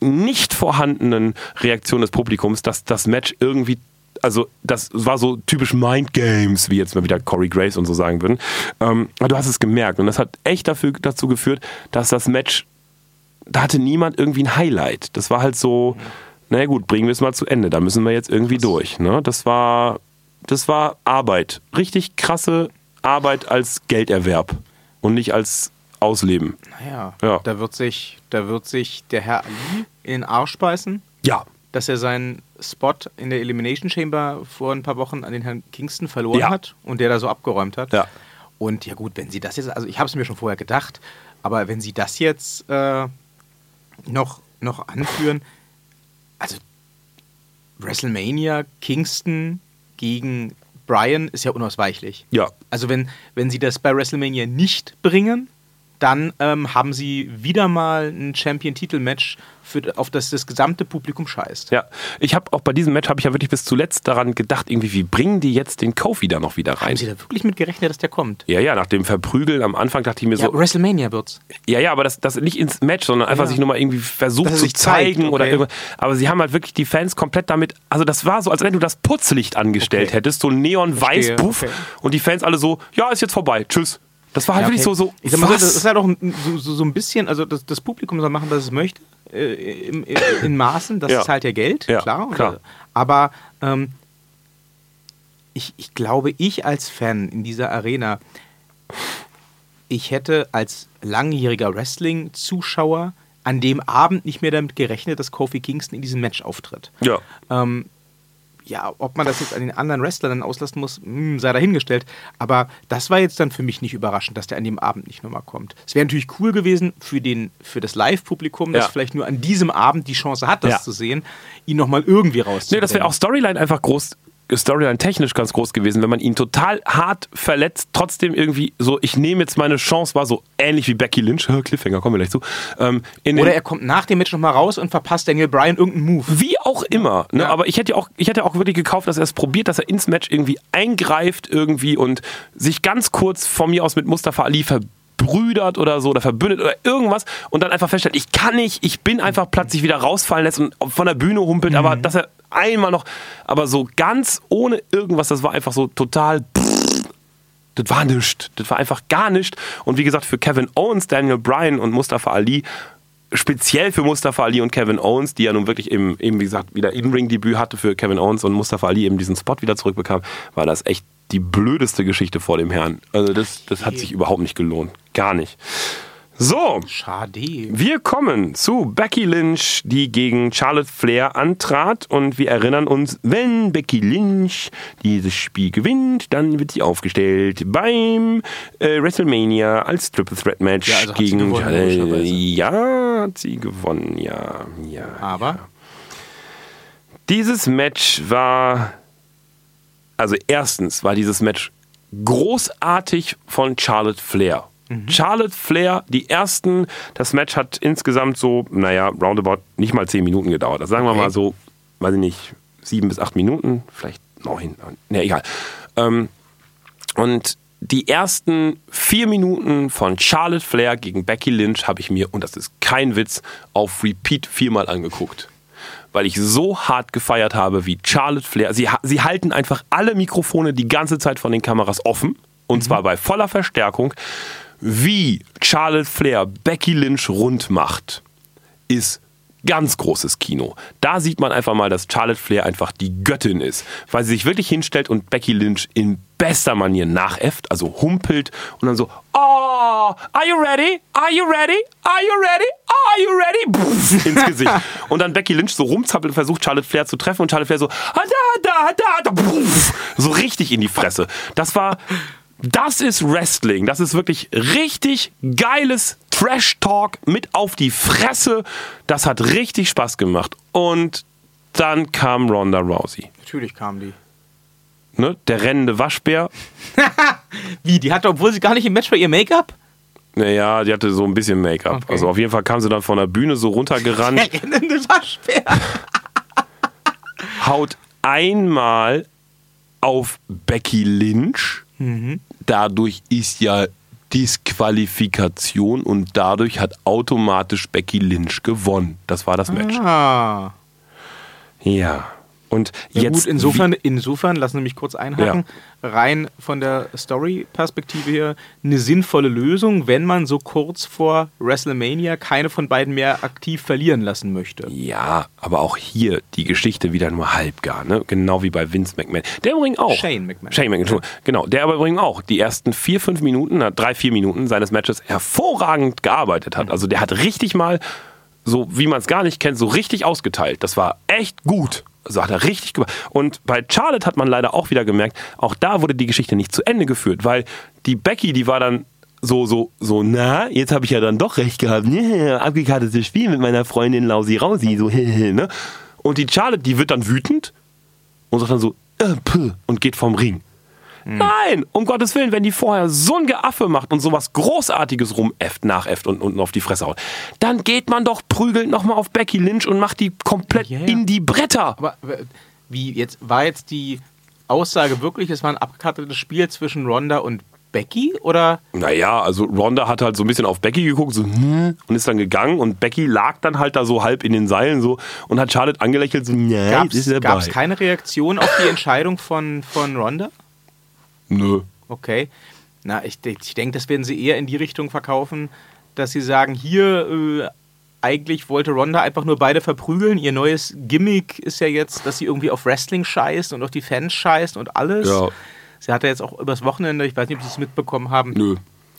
nicht vorhandenen Reaktion des Publikums, dass das Match irgendwie also das war so typisch Mind Games, wie jetzt mal wieder Corey Grace und so sagen würden. Ähm, aber du hast es gemerkt und das hat echt dafür, dazu geführt, dass das Match, da hatte niemand irgendwie ein Highlight. Das war halt so, na gut, bringen wir es mal zu Ende, da müssen wir jetzt irgendwie durch. Ne? Das war, das war Arbeit, richtig krasse Arbeit als Gelderwerb und nicht als Ausleben. Naja, Ja. da, wird sich, da wird sich der Herr Ali in den Arsch beißen, Ja, dass er seinen Spot in der Elimination Chamber vor ein paar Wochen an den Herrn Kingston verloren Ja. hat und der da so abgeräumt hat. Ja. Und ja gut, wenn sie das jetzt, also ich habe es mir schon vorher gedacht, aber wenn sie das jetzt äh, noch, noch anführen, WrestleMania, Kingston gegen Bryan ist ja unausweichlich. ja, Also wenn, wenn sie das bei WrestleMania nicht bringen, dann ähm, haben sie wieder mal ein Champion-Titel-Match, auf das das gesamte Publikum scheißt. Ja, ich habe auch bei diesem Match habe ich ja wirklich bis zuletzt daran gedacht, irgendwie wie bringen die jetzt den Kofi da noch wieder rein? Haben sie da wirklich mit gerechnet, dass der kommt? Ja, ja, nach dem Verprügeln am Anfang dachte ich mir Ja, so, WrestleMania wird's. ja, ja, aber das, das nicht ins Match, sondern einfach Ja. sich nur mal irgendwie versucht er zu sich zeigt, zeigen oder okay. irgendwas. Aber sie haben halt wirklich die Fans komplett damit, also das war so, als wenn du das Putzlicht angestellt Okay. hättest, so neon-weiß, Verstehe, puff, okay. und die Fans alle so, ja, ist jetzt vorbei, tschüss. Das war halt Ja, wirklich so, okay. so, Ich sag mal was? das ist halt auch so, so, so ein bisschen, also das, das Publikum soll machen, was es möchte, äh, im, im, in Maßen, das Ja. halt ja Geld, Ja, klar. klar. Aber ähm, ich, ich glaube, ich als Fan in dieser Arena, ich hätte als langjähriger Wrestling-Zuschauer an dem Abend nicht mehr damit gerechnet, dass Kofi Kingston in diesem Match auftritt. ja. Ähm, ja, ob man das jetzt an den anderen Wrestlern dann auslassen muss, hm, sei dahingestellt. Aber das war jetzt dann für mich nicht überraschend, dass der an dem Abend nicht nochmal kommt. Es wäre natürlich cool gewesen für, den, für das Live-Publikum, das Ja. vielleicht nur an diesem Abend die Chance hat, das Ja. zu sehen, ihn nochmal irgendwie rauszubringen. Nee, das wäre auch Storyline einfach groß Storyline technisch ganz groß gewesen, wenn man ihn total hart verletzt, trotzdem irgendwie so, ich nehme jetzt meine Chance, war so ähnlich wie Becky Lynch, Cliffhanger, kommen wir gleich zu. Ähm, Oder er kommt nach dem Match nochmal raus und verpasst Daniel Bryan irgendeinen Move. Wie auch immer. Ne? Ja. Aber ich hätte auch, ich hätte auch wirklich gekauft, dass er es probiert, dass er ins Match irgendwie eingreift irgendwie und sich ganz kurz von mir aus mit Mustafa Ali verbrüdert oder so oder verbündet oder irgendwas und dann einfach feststellt, ich kann nicht, ich bin einfach plötzlich wieder rausfallen lässt und von der Bühne humpelt, mhm. aber dass er einmal noch, aber so ganz ohne irgendwas, das war einfach so total. Das war nichts. Das war einfach gar nichts. Und wie gesagt, für Kevin Owens, Daniel Bryan und Mustafa Ali, speziell für Mustafa Ali und Kevin Owens, die ja nun wirklich eben, eben wie gesagt, wieder In-Ring-Debüt hatte für Kevin Owens und Mustafa Ali eben diesen Spot wieder zurückbekam, war das echt die blödeste Geschichte vor dem Herrn. Also das, das hat sich überhaupt nicht gelohnt. Gar nicht. So. Schade. Wir kommen zu Becky Lynch, die gegen Charlotte Flair antrat. Und wir erinnern uns, wenn Becky Lynch dieses Spiel gewinnt, dann wird sie aufgestellt beim äh, WrestleMania als Triple Threat Match ja, also gegen gewonnen, Ja, hat sie gewonnen, ja. ja Aber? Ja. Dieses Match war. Also, erstens war dieses Match großartig von Charlotte Flair Mhm. Charlotte Flair, die ersten, das Match hat insgesamt so, naja, roundabout nicht mal zehn Minuten gedauert. Das sagen wir okay. mal so, weiß ich nicht, sieben bis acht Minuten, vielleicht neun, ne, egal. Ähm, und die ersten vier Minuten von Charlotte Flair gegen Becky Lynch habe ich mir, und das ist kein Witz, auf Repeat viermal angeguckt. Weil ich so hart gefeiert habe wie Charlotte Flair. Sie, sie halten einfach alle Mikrofone die ganze Zeit von den Kameras offen. Und mhm. zwar bei voller Verstärkung wie Charlotte Flair Becky Lynch rund macht, ist ganz großes Kino. Da sieht man einfach mal, dass Charlotte Flair einfach die Göttin ist, weil sie sich wirklich hinstellt und Becky Lynch in bester Manier nachäfft, also humpelt und dann so, oh, are you ready? Are you ready? Are you ready? Are you ready? Pff, ins Gesicht. Und dann Becky Lynch so rumzappelt und versucht Charlotte Flair zu treffen und Charlotte Flair so, ah, da, da, da, da, pff, so richtig in die Fresse. Das war das ist Wrestling. Das ist wirklich richtig geiles Trash-Talk mit auf die Fresse. Das hat richtig Spaß gemacht. Und dann kam Ronda Rousey. Natürlich kam die. Ne? Der rennende Waschbär. Wie? Die hatte, obwohl sie gar nicht im Match war, ihr Make-up? Naja, die hatte so ein bisschen Make-up. Okay. Also auf jeden Fall kam sie dann von der Bühne so runtergerannt. Der rennende Waschbär. haut einmal auf Becky Lynch. Mhm. Dadurch ist ja Disqualifikation und dadurch hat automatisch Becky Lynch gewonnen. Das war das Match. Ah. Ja. Und ja, jetzt. Gut, insofern, insofern, lassen Sie mich kurz einhaken, ja. rein von der Story-Perspektive her eine sinnvolle Lösung, wenn man so kurz vor WrestleMania keine von beiden mehr aktiv verlieren lassen möchte. Ja, aber auch hier die Geschichte wieder nur halbgar, ne? Genau wie bei Vince McMahon. Der übrigens auch. Shane McMahon. Shane McMahon, genau. Der aber übrigens auch die ersten vier, fünf Minuten, drei, vier Minuten seines Matches hervorragend gearbeitet hat. Mhm. Also der hat richtig mal so wie man es gar nicht kennt, so richtig ausgeteilt. Das war echt gut. So hat er richtig gemacht. Und bei Charlotte hat man leider auch wieder gemerkt, auch da wurde die Geschichte nicht zu Ende geführt, weil die Becky, die war dann so, so, so, na, jetzt habe ich ja dann doch recht gehabt. Ne, abgekartetes Spiel mit meiner Freundin Lausi Rausi, so, ne? Und die Charlotte, die wird dann wütend und sagt dann so, äh, und geht vom Ring. Mhm. Nein, um Gottes Willen, wenn die vorher so ein Geaffe macht und sowas Großartiges rumäfft, nachäfft und unten auf die Fresse haut, dann geht man doch prügelnd nochmal auf Becky Lynch und macht die komplett yeah. in die Bretter. Aber wie jetzt war jetzt die Aussage wirklich, es war ein abgekartetes Spiel zwischen Ronda und Becky oder? Naja, also Ronda hat halt so ein bisschen auf Becky geguckt so, hm, und ist dann gegangen und Becky lag dann halt da so halb in den Seilen so und hat Charlotte angelächelt so, ja, Gab es keine Reaktion auf die Entscheidung von, von Ronda? Nö. Okay. Na, ich, ich denke, das werden sie eher in die Richtung verkaufen, dass sie sagen, hier, äh, eigentlich wollte Ronda einfach nur beide verprügeln. Ihr neues Gimmick ist ja jetzt, dass sie irgendwie auf Wrestling scheißt und auf die Fans scheißt und alles. Ja. Sie hat ja jetzt auch übers Wochenende, ich weiß nicht, ob Sie es mitbekommen haben, Nö.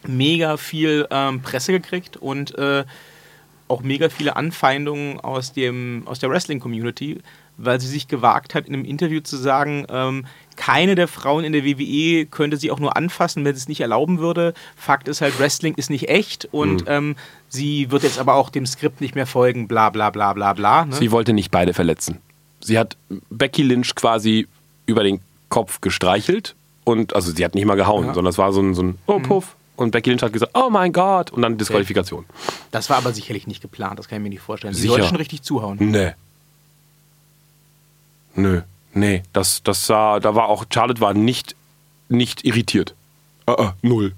mega viel ähm, Presse gekriegt und äh, auch mega viele Anfeindungen aus, dem, aus der Wrestling-Community, weil sie sich gewagt hat, in einem Interview zu sagen, ähm, keine der Frauen in der WWE könnte sie auch nur anfassen, wenn sie es nicht erlauben würde. Fakt ist halt, Wrestling ist nicht echt und mhm. ähm, sie wird jetzt aber auch dem Skript nicht mehr folgen, bla bla bla bla bla. Ne? Sie wollte nicht beide verletzen. Sie hat Becky Lynch quasi über den Kopf gestreichelt und also sie hat nicht mal gehauen, sondern es war so ein, so ein Oh, Puff. Und Becky Lynch hat gesagt, oh mein Gott, und dann Disqualifikation. Das war aber sicherlich nicht geplant, das kann ich mir nicht vorstellen. Sie Sicher. schon richtig zuhauen. Nee. Nö, nee, das, das sah, da war auch, Charlotte war nicht, nicht irritiert. Äh, äh, null.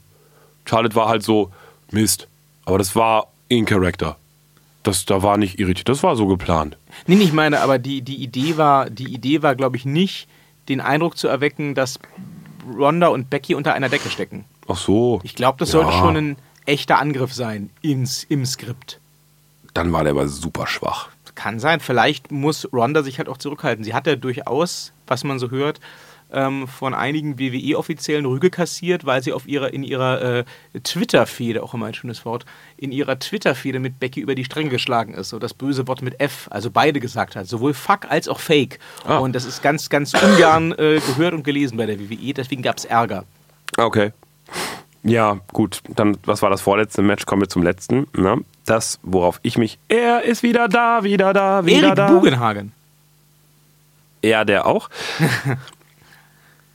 Charlotte war halt so, Mist. Aber das war in Character. Das, da war nicht irritiert, das war so geplant. Nee, ich meine, aber die, die Idee war, die Idee war, glaube ich, nicht, den Eindruck zu erwecken, dass Ronda und Becky unter einer Decke stecken. Ach so. Ich glaube, das sollte Ja. schon ein echter Angriff sein ins, im Skript. Dann war der aber super schwach. Kann sein. Vielleicht muss Ronda sich halt auch zurückhalten. Sie hat ja durchaus, was man so hört, ähm, von einigen WWE-Offiziellen Rüge kassiert, weil sie auf ihrer, in ihrer äh, Twitter-Fehde, auch immer ein schönes Wort, in ihrer Twitter-Fehde mit Becky über die Stränge geschlagen ist. So das böse Wort mit F, also beide gesagt hat. Sowohl Fuck als auch Fake. Ah. Und das ist ganz, ganz ungern äh, gehört und gelesen bei der WWE. Deswegen gab es Ärger. Okay. Ja, gut. Dann, was war das vorletzte Match? Kommen wir zum letzten. Ne? Das, worauf ich mich. Er ist wieder da, wieder da, wieder Erik da. Bugenhagen. Er, der auch.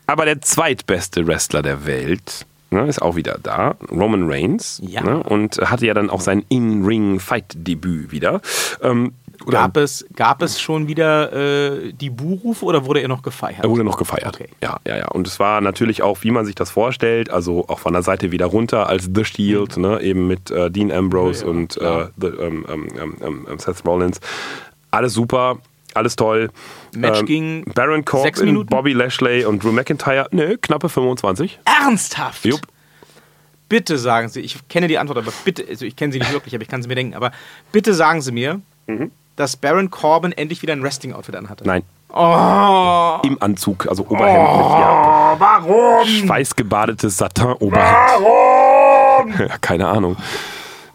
Aber der zweitbeste Wrestler der Welt ne, ist auch wieder da. Roman Reigns. Ja. Ne, und hatte ja dann auch sein In-Ring-Fight-Debüt wieder. Ähm, oder Gab es, gab es schon wieder äh, die Buhrufe oder wurde er noch gefeiert? Er wurde noch gefeiert. Okay. Ja, ja, ja. Und es war natürlich auch, wie man sich das vorstellt, also auch von der Seite wieder runter als The Shield, ne, eben mit äh, Dean Ambrose Ja, ja, und äh, the, ähm, ähm, ähm, ähm, Seth Rollins. Alles super, alles toll. Match Ähm, ging Baron Corbin? Bobby Lashley und Drew McIntyre. Nö, knappe 25. Ernsthaft? Jupp. Bitte sagen Sie, ich kenne die Antwort, aber bitte, also ich kenne sie nicht wirklich, aber ich kann sie mir denken, aber bitte sagen Sie mir, dass Baron Corbin endlich wieder ein Wrestling-Outfit anhatte. Nein, Oh, im Anzug, also Oberhemd mit ja, warum? schweißgebadetes Satin-Oberhemd. Ja, keine Ahnung.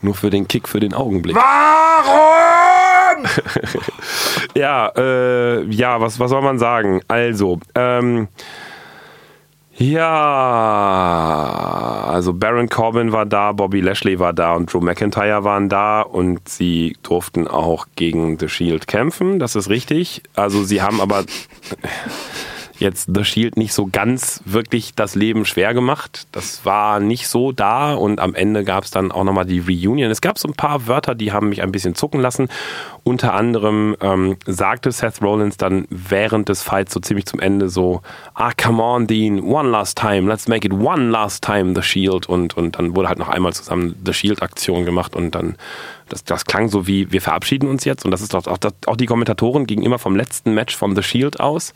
Nur für den Kick für den Augenblick. Warum? Ja, äh, ja, was, was soll man sagen? Also, ähm, ja, also Baron Corbin war da, Bobby Lashley war da und Drew McIntyre waren da und sie durften auch gegen The Shield kämpfen, das ist richtig. Also sie haben aber jetzt The Shield nicht so ganz wirklich das Leben schwer gemacht. Das war nicht so da und am Ende gab es dann auch nochmal die Reunion. Es gab so ein paar Wörter, die haben mich ein bisschen zucken lassen. Unter anderem ähm, sagte Seth Rollins dann während des Fights so ziemlich zum Ende so, ah, come on, Dean, one last time, let's make it one last time, The Shield. Und, und dann wurde halt noch einmal zusammen The Shield-Aktion gemacht und dann, das, das klang so wie, wir verabschieden uns jetzt. Und das ist doch auch, auch die Kommentatoren gingen immer vom letzten Match von The Shield aus.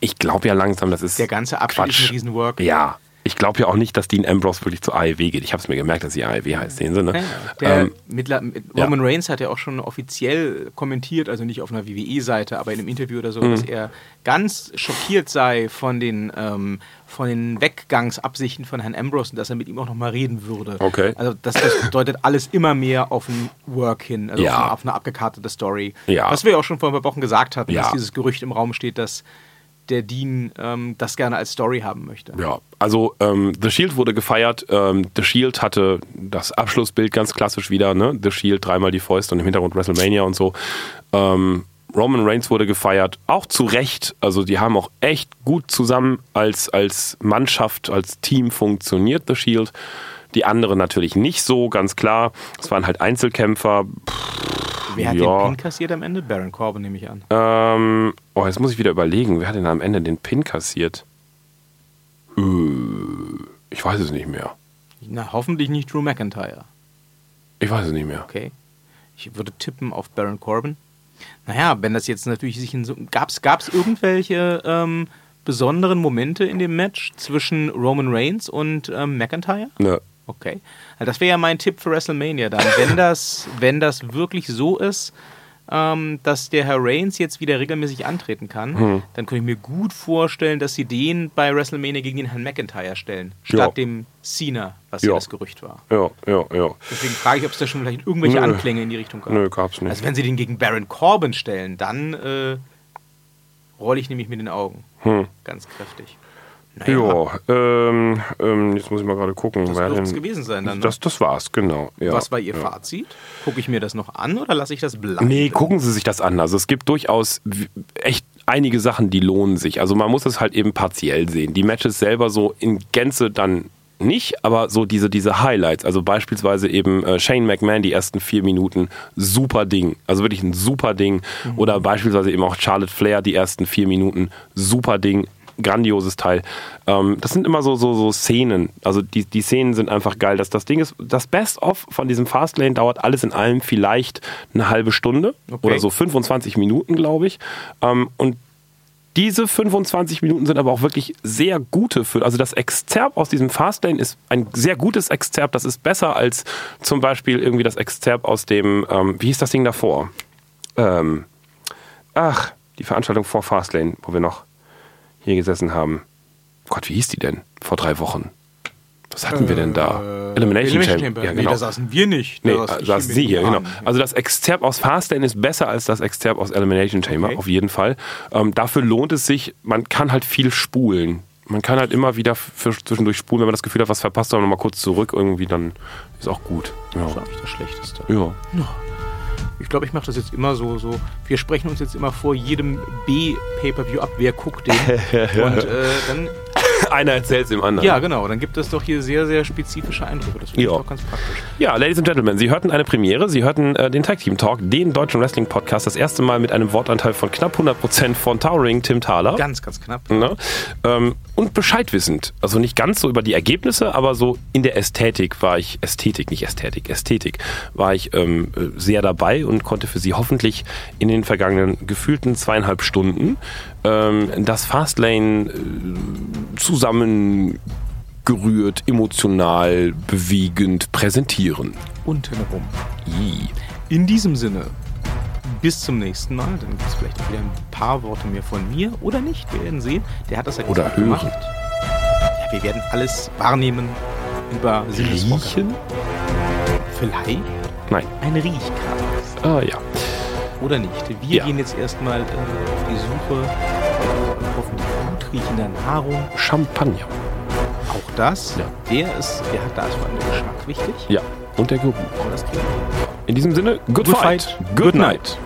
Ich glaube ja langsam, das ist. Der ganze Abschied ist Quatsch. ein Riesenwork. Ja. Ich glaube ja auch nicht, dass Dean Ambrose wirklich zur AEW geht. Ich habe es mir gemerkt, dass sie AEW heißt, sehen Sie, ne? Ja, Der Ähm, mittler, mit ja. Roman Reigns hat ja auch schon offiziell kommentiert, also nicht auf einer WWE-Seite, aber in einem Interview oder Mhm. so, dass er ganz schockiert sei von den, ähm, von den Weggangsabsichten von Herrn Ambrose und dass er mit ihm auch nochmal reden würde. Okay. Also das, das deutet alles immer mehr auf ein Work hin, also Ja. auf, eine, auf eine abgekartete Story. Was wir ja auch schon vor ein paar Wochen gesagt hatten, dass dieses Gerücht im Raum steht, dass der Dean ähm, das gerne als Story haben möchte. Ja, also ähm, The Shield wurde gefeiert. Ähm, The Shield hatte das Abschlussbild ganz klassisch wieder, ne? The Shield, dreimal die Fäuste und im Hintergrund WrestleMania und so. Ähm, Roman Reigns wurde gefeiert, auch zu Recht. Also die haben auch echt gut zusammen als, als Mannschaft, als Team funktioniert, The Shield. Die anderen natürlich nicht so, ganz klar. Es waren halt Einzelkämpfer. Wer hat Ja. den Pin kassiert am Ende? Baron Corbin nehme ich an. Ähm, oh, jetzt muss ich wieder überlegen, wer hat denn am Ende den Pin kassiert? Äh, ich weiß es nicht mehr. Na, hoffentlich nicht Drew McIntyre. Ich weiß es nicht mehr. Okay. Ich würde tippen auf Baron Corbin. Naja, wenn das jetzt natürlich sich in so. Gab es irgendwelche ähm, besonderen Momente in dem Match zwischen Roman Reigns und ähm, McIntyre? Ne. Okay. Also das wäre ja mein Tipp für WrestleMania dann. Wenn das, wenn das wirklich so ist, ähm, dass der Herr Reigns jetzt wieder regelmäßig antreten kann, Hm. dann könnte ich mir gut vorstellen, dass sie den bei WrestleMania gegen den Herrn McIntyre stellen, statt Ja. dem Cena, was ja Ja. das Gerücht war. Ja, ja, ja. Deswegen frage ich, ob es da schon vielleicht irgendwelche Nö. Anklänge in die Richtung gab. Nö, gab's nicht. Also wenn sie den gegen Baron Corbin stellen, dann äh, rolle ich nämlich mit den Augen. Hm. Ganz kräftig. Naja, Ja, ähm, ähm, jetzt muss ich mal gerade gucken. Das dürft's denn- gewesen sein dann, ne? Das, das war's, genau. Ja, was war Ihr ja. Fazit? Gucke ich mir das noch an oder lasse ich das bleiben? Nee, gucken Sie sich das an. Also es gibt durchaus echt einige Sachen, die lohnen sich. Also man muss es halt eben partiell sehen. Die Matches selber so in Gänze dann nicht, aber so diese, diese Highlights, also beispielsweise eben äh, Shane McMahon die ersten vier Minuten, super Ding, also wirklich ein super Ding. Mhm. Oder beispielsweise eben auch Charlotte Flair die ersten vier Minuten, super Ding, grandioses Teil. Ähm, das sind immer so, so, so Szenen. Also die, die Szenen sind einfach geil. Das, das Ding ist, das Best-of von diesem Fastlane dauert alles in allem vielleicht eine halbe Stunde okay. oder so 25 Minuten, glaube ich. Ähm, und diese 25 Minuten sind aber auch wirklich sehr gute für, also das Exzerpt aus diesem Fastlane ist ein sehr gutes Exzerpt. Das ist besser als zum Beispiel irgendwie das Exzerpt aus dem, ähm, wie hieß das Ding davor? Ähm, ach, die Veranstaltung vor Fastlane, wo wir noch hier gesessen haben. Gott, wie hieß die denn? Vor drei Wochen. Was hatten äh, wir denn da? Äh, Elimination, Elimination Chamber. Ja, genau. Nee, da saßen wir nicht. Da nee, saß, saß sie hier, genau. Also das Exzerpt aus Fastlane ist besser als das Exzerpt aus Elimination Chamber, okay. auf jeden Fall. Ähm, dafür lohnt es sich, man kann halt viel spulen. Man kann halt immer wieder zwischendurch spulen, wenn man das Gefühl hat, was verpasst, dann nochmal kurz zurück irgendwie, dann ist auch gut. Ja. Das ist eigentlich das Schlechteste. Ja. ja. Ich glaube, ich mache das jetzt immer so, so. Wir sprechen uns jetzt immer vor jedem B-Pay-Per-View ab, wer guckt den. Und äh, dann Einer erzählt es dem anderen. Ja, genau. Dann gibt es doch hier sehr, sehr spezifische Eindrücke. Das finde ich auch ganz praktisch. Ja, Ladies and Gentlemen, Sie hörten eine Premiere. Sie hörten äh, den Tag Team Talk, den deutschen Wrestling Podcast, das erste Mal mit einem Wortanteil von knapp 100% von Towering Tim Thaler. Ganz, ganz knapp. Ne? Ähm, und bescheidwissend. Also nicht ganz so über die Ergebnisse, aber so in der Ästhetik war ich, Ästhetik, nicht Ästhetik, Ästhetik, war ich ähm, sehr dabei und konnte für Sie hoffentlich in den vergangenen gefühlten zweieinhalb Stunden ähm, das Fastlane äh, zusammengerührt, emotional, bewegend präsentieren. Untenrum. In diesem Sinne, bis zum nächsten Mal. Dann gibt es vielleicht wieder ein paar Worte mehr von mir oder nicht. Wir werden sehen. Der hat das ja oder hören. gemacht. Ja, wir werden alles wahrnehmen über Riechen. Vielleicht. Nein. Eine Riechkarte. Ah ja. Oder nicht. Wir ja. gehen jetzt erstmal äh, auf die Suche nach hoffentlich gut riechender Nahrung. Champagner. Auch das. Ja. Der ist, der hat da also einen Geschmack wichtig. Ja. Und der Geruch. Oh, das In diesem Sinne, good, good fight. fight. Good, good night. night.